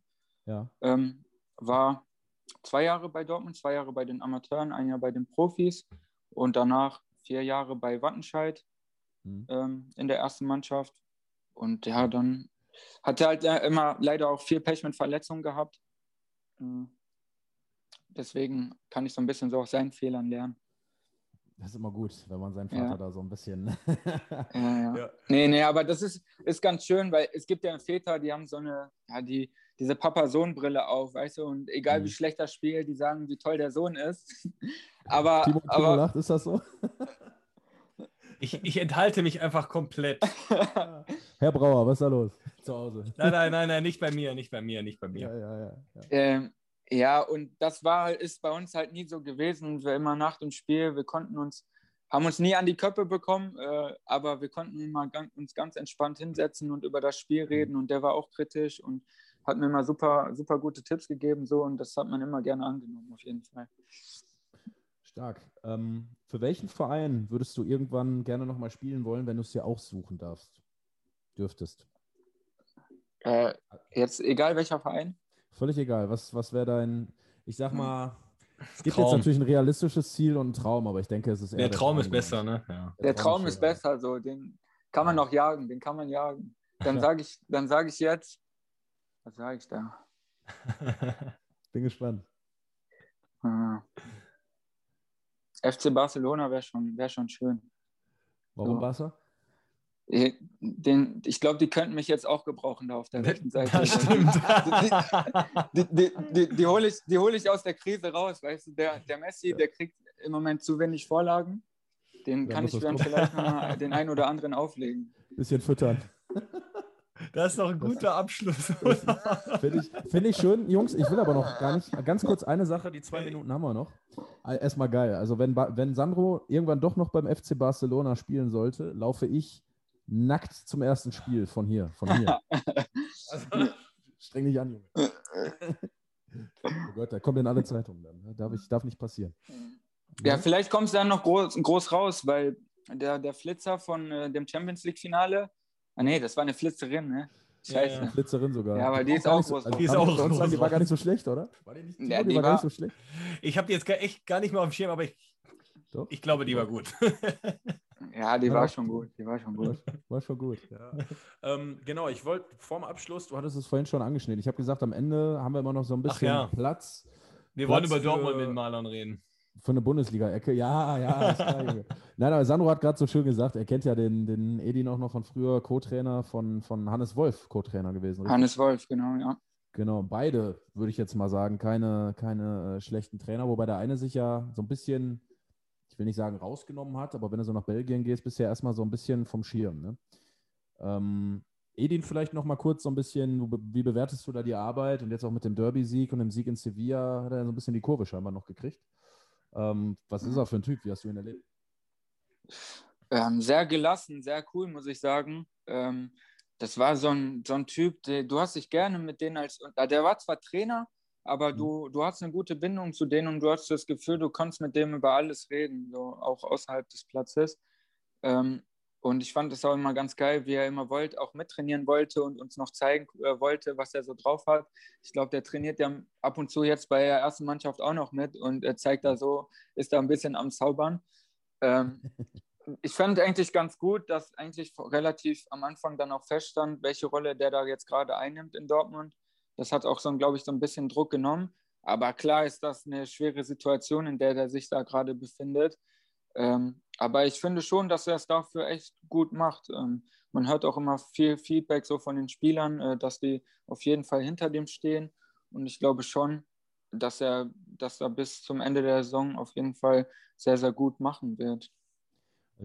Ja. Ähm, war zwei Jahre bei Dortmund, zwei Jahre bei den Amateuren, ein Jahr bei den Profis und danach vier Jahre bei Wattenscheid mhm. ähm, in der ersten Mannschaft. Und ja, dann hatte halt immer leider auch viel Pech mit Verletzungen gehabt. Äh, deswegen kann ich so ein bisschen so aus seinen Fehlern lernen. Das ist immer gut, wenn man seinen Vater ja. da so ein bisschen. ja. ja. Nee, nee, aber das ist, ist ganz schön, weil es gibt ja Väter, die haben so eine, ja, die, diese Papa-Sohn-Brille auf, weißt du, und egal mhm. wie schlecht das Spiel, die sagen, wie toll der Sohn ist. aber. Timo, Timo aber, lacht, ist das so? Ich, ich, enthalte mich einfach komplett. Herr Brauer, was ist da los? Zu Hause. Nein, nein, nein, nein, nicht bei mir, nicht bei mir, nicht bei mir. Ja, ja, ja. Ja, ähm, ja und das war, ist bei uns halt nie so gewesen. Wir immer nach dem Spiel, wir konnten uns, haben uns nie an die Köpfe bekommen, äh, aber wir konnten immer ganz, uns ganz entspannt hinsetzen und über das Spiel mhm. reden. Und der war auch kritisch und hat mir immer super, super gute Tipps gegeben. So, und das hat man immer gerne angenommen, auf jeden Fall. Stark. Ähm, für welchen Verein würdest du irgendwann gerne nochmal spielen wollen, wenn du es dir auch suchen darfst? Dürftest? Äh, jetzt egal welcher Verein? Völlig egal. Was, was wäre dein, ich sag mal, es gibt Traum. jetzt natürlich ein realistisches Ziel und einen Traum, aber ich denke, es ist eher. Der, der Traum, Traum, ist besser, ne? Ja. Der, der, Traum, ist, ist besser, so den kann man noch jagen, den kann man jagen. Dann sage ich, dann sage ich jetzt, was sage ich da? Bin gespannt. Hm. FC Barcelona wäre schon, wär schon schön. Warum so. Barca? Den, ich glaube, die könnten mich jetzt auch gebrauchen da auf der rechten Seite. Das stimmt. Die, die, die, die hole ich, hol ich aus der Krise raus, weißt du. Der, der Messi, der kriegt im Moment zu wenig Vorlagen. Den ja, kann ich dann vielleicht mal den einen oder anderen auflegen. Bisschen füttern. Das ist doch ein guter Abschluss. Finde ich, find ich schön, Jungs. Ich will aber noch gar nicht. Ganz kurz eine Sache, die zwei Minuten haben wir noch. Erstmal geil. Also, wenn, wenn Sandro irgendwann doch noch beim FC Barcelona spielen sollte, laufe ich nackt zum ersten Spiel von hier. Von hier. also, streng dich an, Junge. oh Gott, da kommt in alle Zeitungen dann. Ne? Darf, ich, darf nicht passieren. Ja, vielleicht kommt es dann noch groß, groß raus, weil der, der Flitzer von äh, dem Champions League-Finale Ah, nee, das war eine Flitzerin, ne? Scheiße. Ja, ja. Flitzerin sogar. Ja, aber die ist auch groß. Also, die ist auch groß. Die war gar nicht so schlecht, oder? War die nicht, ja, die, die war, gar nicht so schlecht? Ich habe die jetzt echt gar nicht mehr auf dem Schirm, aber ich, Doch? ich glaube, die war gut. Ja, die war schon gut. Die war schon gut. War schon gut. Ja. ähm, genau, ich wollte vorm Abschluss, du hattest es vorhin schon angeschnitten. Ich habe gesagt, am Ende haben wir immer noch so ein bisschen ja. Platz. Wir Platz wollen über Dortmund mit Malern reden. Von der Bundesliga-Ecke, ja, ja. Nein, aber Sandro hat gerade so schön gesagt, er kennt ja den, den Edin auch noch von früher, Co-Trainer von, von Hannes Wolf, Co-Trainer gewesen. Richtig? Hannes Wolf, genau, ja. Genau, beide, würde ich jetzt mal sagen, keine, keine äh, schlechten Trainer, wobei der eine sich ja so ein bisschen, ich will nicht sagen rausgenommen hat, aber wenn du so nach Belgien gehst, bist du ja erstmal so ein bisschen vom Schirm. Ne? Ähm, Edin, vielleicht noch mal kurz so ein bisschen, wie bewertest du da die Arbeit und jetzt auch mit dem Derby-Sieg und dem Sieg in Sevilla hat er so ein bisschen die Kurve scheinbar noch gekriegt. Ähm, was ist er für ein Typ? Wie hast du ihn erlebt? Ähm, sehr gelassen, sehr cool, muss ich sagen. Ähm, das war so ein, so ein Typ, der, du hast dich gerne mit denen als, der war zwar Trainer, aber mhm. du, du hast eine gute Bindung zu denen und du hast das Gefühl, du kannst mit dem über alles reden, so auch außerhalb des Platzes. Ähm, und ich fand es auch immer ganz geil, wie er immer wollte, auch mittrainieren wollte und uns noch zeigen äh, wollte, was er so drauf hat. Ich glaube, der trainiert ja ab und zu jetzt bei der ersten Mannschaft auch noch mit und er zeigt da so, ist da ein bisschen am Zaubern. Ähm, ich fand eigentlich ganz gut, dass eigentlich relativ am Anfang dann auch feststand, welche Rolle der da jetzt gerade einnimmt in Dortmund. Das hat auch so, glaube ich, so ein bisschen Druck genommen. Aber klar ist das eine schwere Situation, in der er sich da gerade befindet. Ähm, aber ich finde schon, dass er es dafür echt gut macht. Ähm, man hört auch immer viel Feedback so von den Spielern, äh, dass die auf jeden Fall hinter dem stehen. Und ich glaube schon, dass er, dass er bis zum Ende der Saison auf jeden Fall sehr, sehr gut machen wird.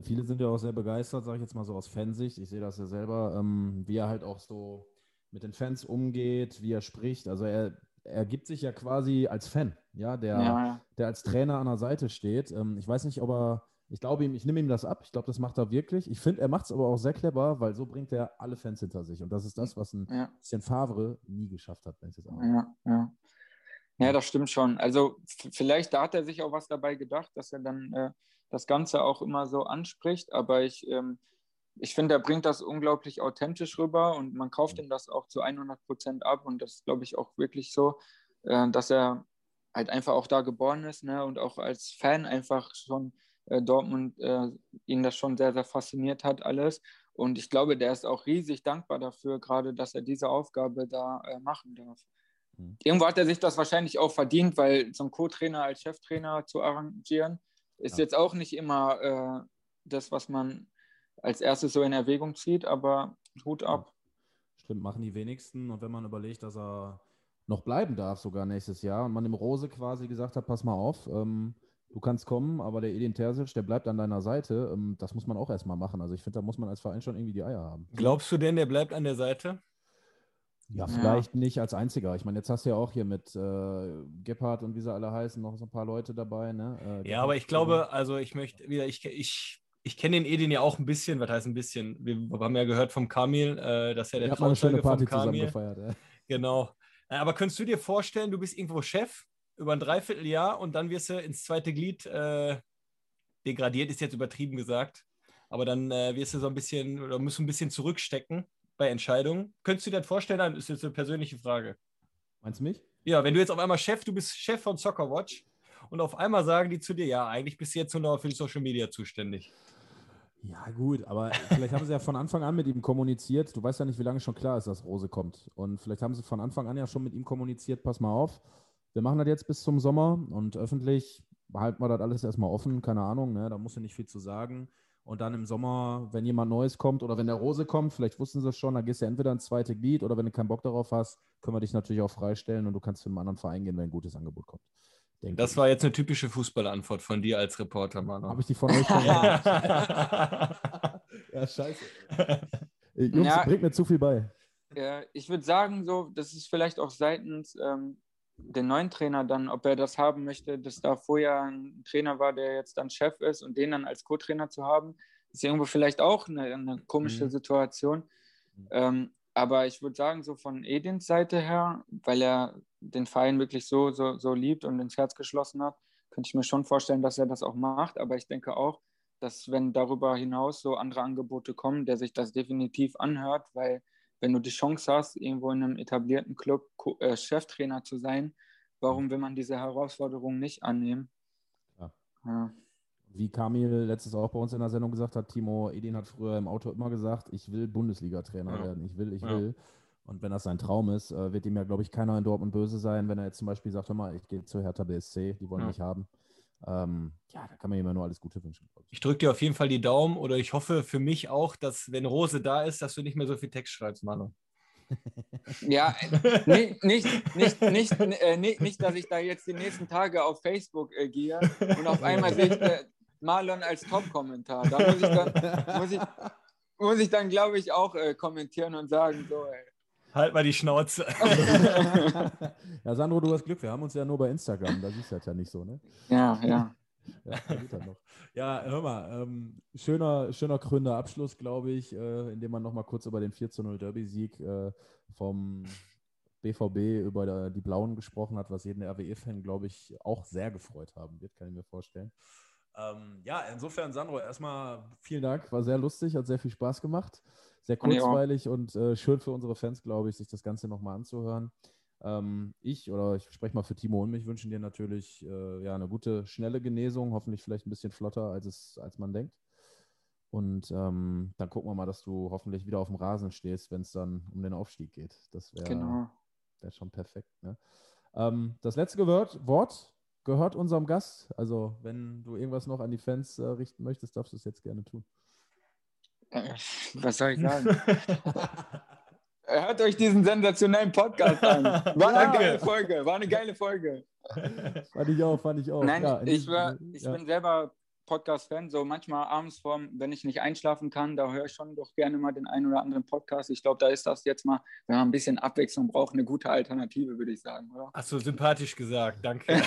Viele sind ja auch sehr begeistert, sage ich jetzt mal so aus Fansicht. Ich sehe das ja selber, ähm, wie er halt auch so mit den Fans umgeht, wie er spricht. Also er, er gibt sich ja quasi als Fan, ja, der, ja. der als Trainer an der Seite steht. Ähm, ich weiß nicht, ob er, ich glaube ihm, ich nehme ihm das ab. Ich glaube, das macht er wirklich. Ich finde, er macht es aber auch sehr clever, weil so bringt er alle Fans hinter sich. Und das ist das, was ein ja. bisschen Favre nie geschafft hat, wenn ich das auch ja, ja. ja, das stimmt schon. Also vielleicht da hat er sich auch was dabei gedacht, dass er dann äh, das Ganze auch immer so anspricht. Aber ich, ähm, ich finde, er bringt das unglaublich authentisch rüber und man kauft ihm das auch zu 100 Prozent ab und das glaube ich auch wirklich so, äh, dass er halt einfach auch da geboren ist ne? und auch als Fan einfach schon äh, Dortmund äh, ihn das schon sehr, sehr fasziniert hat alles Und ich glaube, der ist auch riesig dankbar dafür, gerade dass er diese Aufgabe da äh, machen darf. Mhm. Irgendwo hat er sich das wahrscheinlich auch verdient, weil so einen Co-Trainer als Cheftrainer zu arrangieren, ist ja. jetzt auch nicht immer äh, das, was man als erstes so in Erwägung zieht, aber Hut ab. Stimmt, machen die wenigsten. Und wenn man überlegt, dass er noch bleiben darf, sogar nächstes Jahr, und man dem Rose quasi gesagt hat, pass mal auf, ähm, du kannst kommen, aber der Edin Terzic, der bleibt an deiner Seite, ähm, das muss man auch erstmal machen. Also ich finde, da muss man als Verein schon irgendwie die Eier haben. Glaubst du denn, der bleibt an der Seite? Ja, vielleicht ja. nicht als einziger. Ich meine, jetzt hast du ja auch hier mit äh, Gebhardt und wie sie alle heißen, noch so ein paar Leute dabei. Ne? Äh, ja, aber ich glaube, also ich möchte wieder, ich, ich, ich kenne den Edin ja auch ein bisschen, was heißt ein bisschen? Wir haben ja gehört vom Kamil, äh, dass er der hat eine schöne Party zusammen gefeiert. Ja. Genau. Äh, aber könntest du dir vorstellen, du bist irgendwo Chef über ein Dreivierteljahr und dann wirst du ins zweite Glied äh, degradiert, ist jetzt übertrieben gesagt. Aber dann äh, wirst du so ein bisschen oder musst du ein bisschen zurückstecken bei Entscheidungen. Könntest du dir das vorstellen? Das ist jetzt eine persönliche Frage. Meinst du mich? Ja, wenn du jetzt auf einmal Chef, du bist Chef von Soccerwatch und auf einmal sagen die zu dir, ja, eigentlich bist du jetzt nur noch für die Social Media zuständig. Ja, gut, aber vielleicht haben sie ja von Anfang an mit ihm kommuniziert. Du weißt ja nicht, wie lange schon klar ist, dass Rose kommt. Und vielleicht haben sie von Anfang an ja schon mit ihm kommuniziert, pass mal auf, wir machen das jetzt bis zum Sommer und öffentlich behalten wir das alles erstmal offen, keine Ahnung, ne? da muss ja nicht viel zu sagen. Und dann im Sommer, wenn jemand Neues kommt oder wenn der Rose kommt, vielleicht wussten sie es schon, dann gehst du entweder ins zweite Glied oder wenn du keinen Bock darauf hast, können wir dich natürlich auch freistellen und du kannst zu einem anderen Verein gehen, wenn ein gutes Angebot kommt. Das ich. war jetzt eine typische Fußballantwort von dir als Reporter, Manu. Habe ich die von euch schon Ja, scheiße. Jungs, ja, bringt mir zu viel bei. Ja, ich würde sagen, so, das ist vielleicht auch seitens ähm, den neuen Trainer dann, ob er das haben möchte, dass da vorher ein Trainer war, der jetzt dann Chef ist und den dann als Co-Trainer zu haben, ist irgendwo vielleicht auch eine, eine komische mhm. Situation. Ähm, aber ich würde sagen, so von Edins Seite her, weil er den Verein wirklich so, so, so liebt und ins Herz geschlossen hat, könnte ich mir schon vorstellen, dass er das auch macht. Aber ich denke auch, dass wenn darüber hinaus so andere Angebote kommen, der sich das definitiv anhört, weil wenn du die Chance hast, irgendwo in einem etablierten Club äh, Cheftrainer zu sein, warum will man diese Herausforderung nicht annehmen? Ja. Ja. Wie Kamil letztes auch bei uns in der Sendung gesagt hat, Timo Edin hat früher im Auto immer gesagt, ich will Bundesliga-Trainer ja. werden, ich will, ich will. Und wenn das sein Traum ist, äh, wird ihm ja, glaube ich, keiner in Dortmund böse sein, wenn er jetzt zum Beispiel sagt, hör mal, ich gehe zu Hertha BSC, die wollen mich haben. Ähm, ja, da kann man ihm nur alles Gute wünschen. Ich, ich drücke dir auf jeden Fall die Daumen oder ich hoffe für mich auch, dass, wenn Rose da ist, dass du nicht mehr so viel Text schreibst, Manu. Ja, nicht, nicht, nicht, nicht, äh, nicht, nicht, dass ich da jetzt die nächsten Tage auf Facebook äh, gehe und auf einmal sehe ich äh, Marlon als Top-Kommentar. Da muss ich dann, muss ich, muss ich dann glaube ich, auch äh, kommentieren und sagen, so, ey, Halt mal die Schnauze. ja, Sandro, du hast Glück. Wir haben uns ja nur bei Instagram. Da siehst du das ja nicht so, ne? Ja, ja. Ja, ja hör mal, ähm, schöner, schöner krönender Abschluss, glaube ich, äh, indem man nochmal kurz über den 4 0 Derby-Sieg äh, vom BVB über der, die Blauen gesprochen hat, was jeden RWE-Fan, glaube ich, auch sehr gefreut haben wird, kann ich mir vorstellen. Ähm, ja, insofern, Sandro, erstmal vielen Dank, war sehr lustig, hat sehr viel Spaß gemacht sehr kurzweilig und äh, schön für unsere Fans, glaube ich, sich das Ganze nochmal anzuhören. Ähm, ich oder ich spreche mal für Timo und mich wünschen dir natürlich äh, ja, eine gute, schnelle Genesung, hoffentlich vielleicht ein bisschen flotter, als, es, als man denkt. Und ähm, dann gucken wir mal, dass du hoffentlich wieder auf dem Rasen stehst, wenn es dann um den Aufstieg geht. Das wäre genau. wär schon perfekt. Ne? Ähm, das letzte Wort, Wort gehört unserem Gast. Also, wenn du irgendwas noch an die Fans äh, richten möchtest, darfst du es jetzt gerne tun. Was soll ich sagen? Hört euch diesen sensationellen Podcast an. War eine Danke. geile Folge. War eine geile Folge. Fand ich auch, fand ich auch. Nein, ja, ich, war, ich ja. bin selber Podcast-Fan. So manchmal abends, vorm, wenn ich nicht einschlafen kann, da höre ich schon doch gerne mal den einen oder anderen Podcast. Ich glaube, da ist das jetzt mal, wenn man ein bisschen Abwechslung braucht, eine gute Alternative, würde ich sagen, oder? Hast du sympathisch gesagt, danke.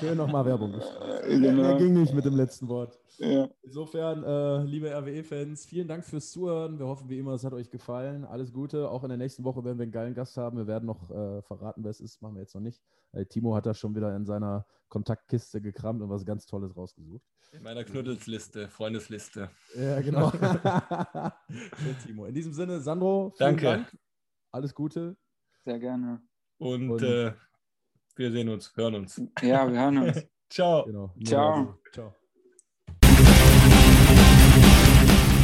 Schön nochmal Werbung. Genau. ging nicht mit dem letzten Wort. Ja. Insofern, äh, liebe RWE-Fans, vielen Dank fürs Zuhören. Wir hoffen wie immer, es hat euch gefallen. Alles Gute. Auch in der nächsten Woche werden wir einen geilen Gast haben. Wir werden noch äh, verraten, wer es ist. Machen wir jetzt noch nicht. Äh, Timo hat da schon wieder in seiner Kontaktkiste gekramt und was ganz Tolles rausgesucht. In meiner Knuddelsliste, Freundesliste. Ja, genau. Timo. In diesem Sinne, Sandro, Danke. Dank. Alles Gute. Sehr gerne. Und, und äh, wir sehen uns, hören uns. Ja, wir hören uns. Ciao. Genau. Ciao. Ciao.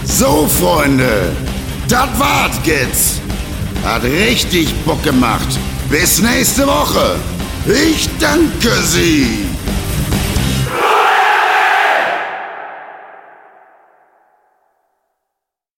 So, Freunde, das war's jetzt. Hat richtig Bock gemacht. Bis nächste Woche. Ich danke Sie.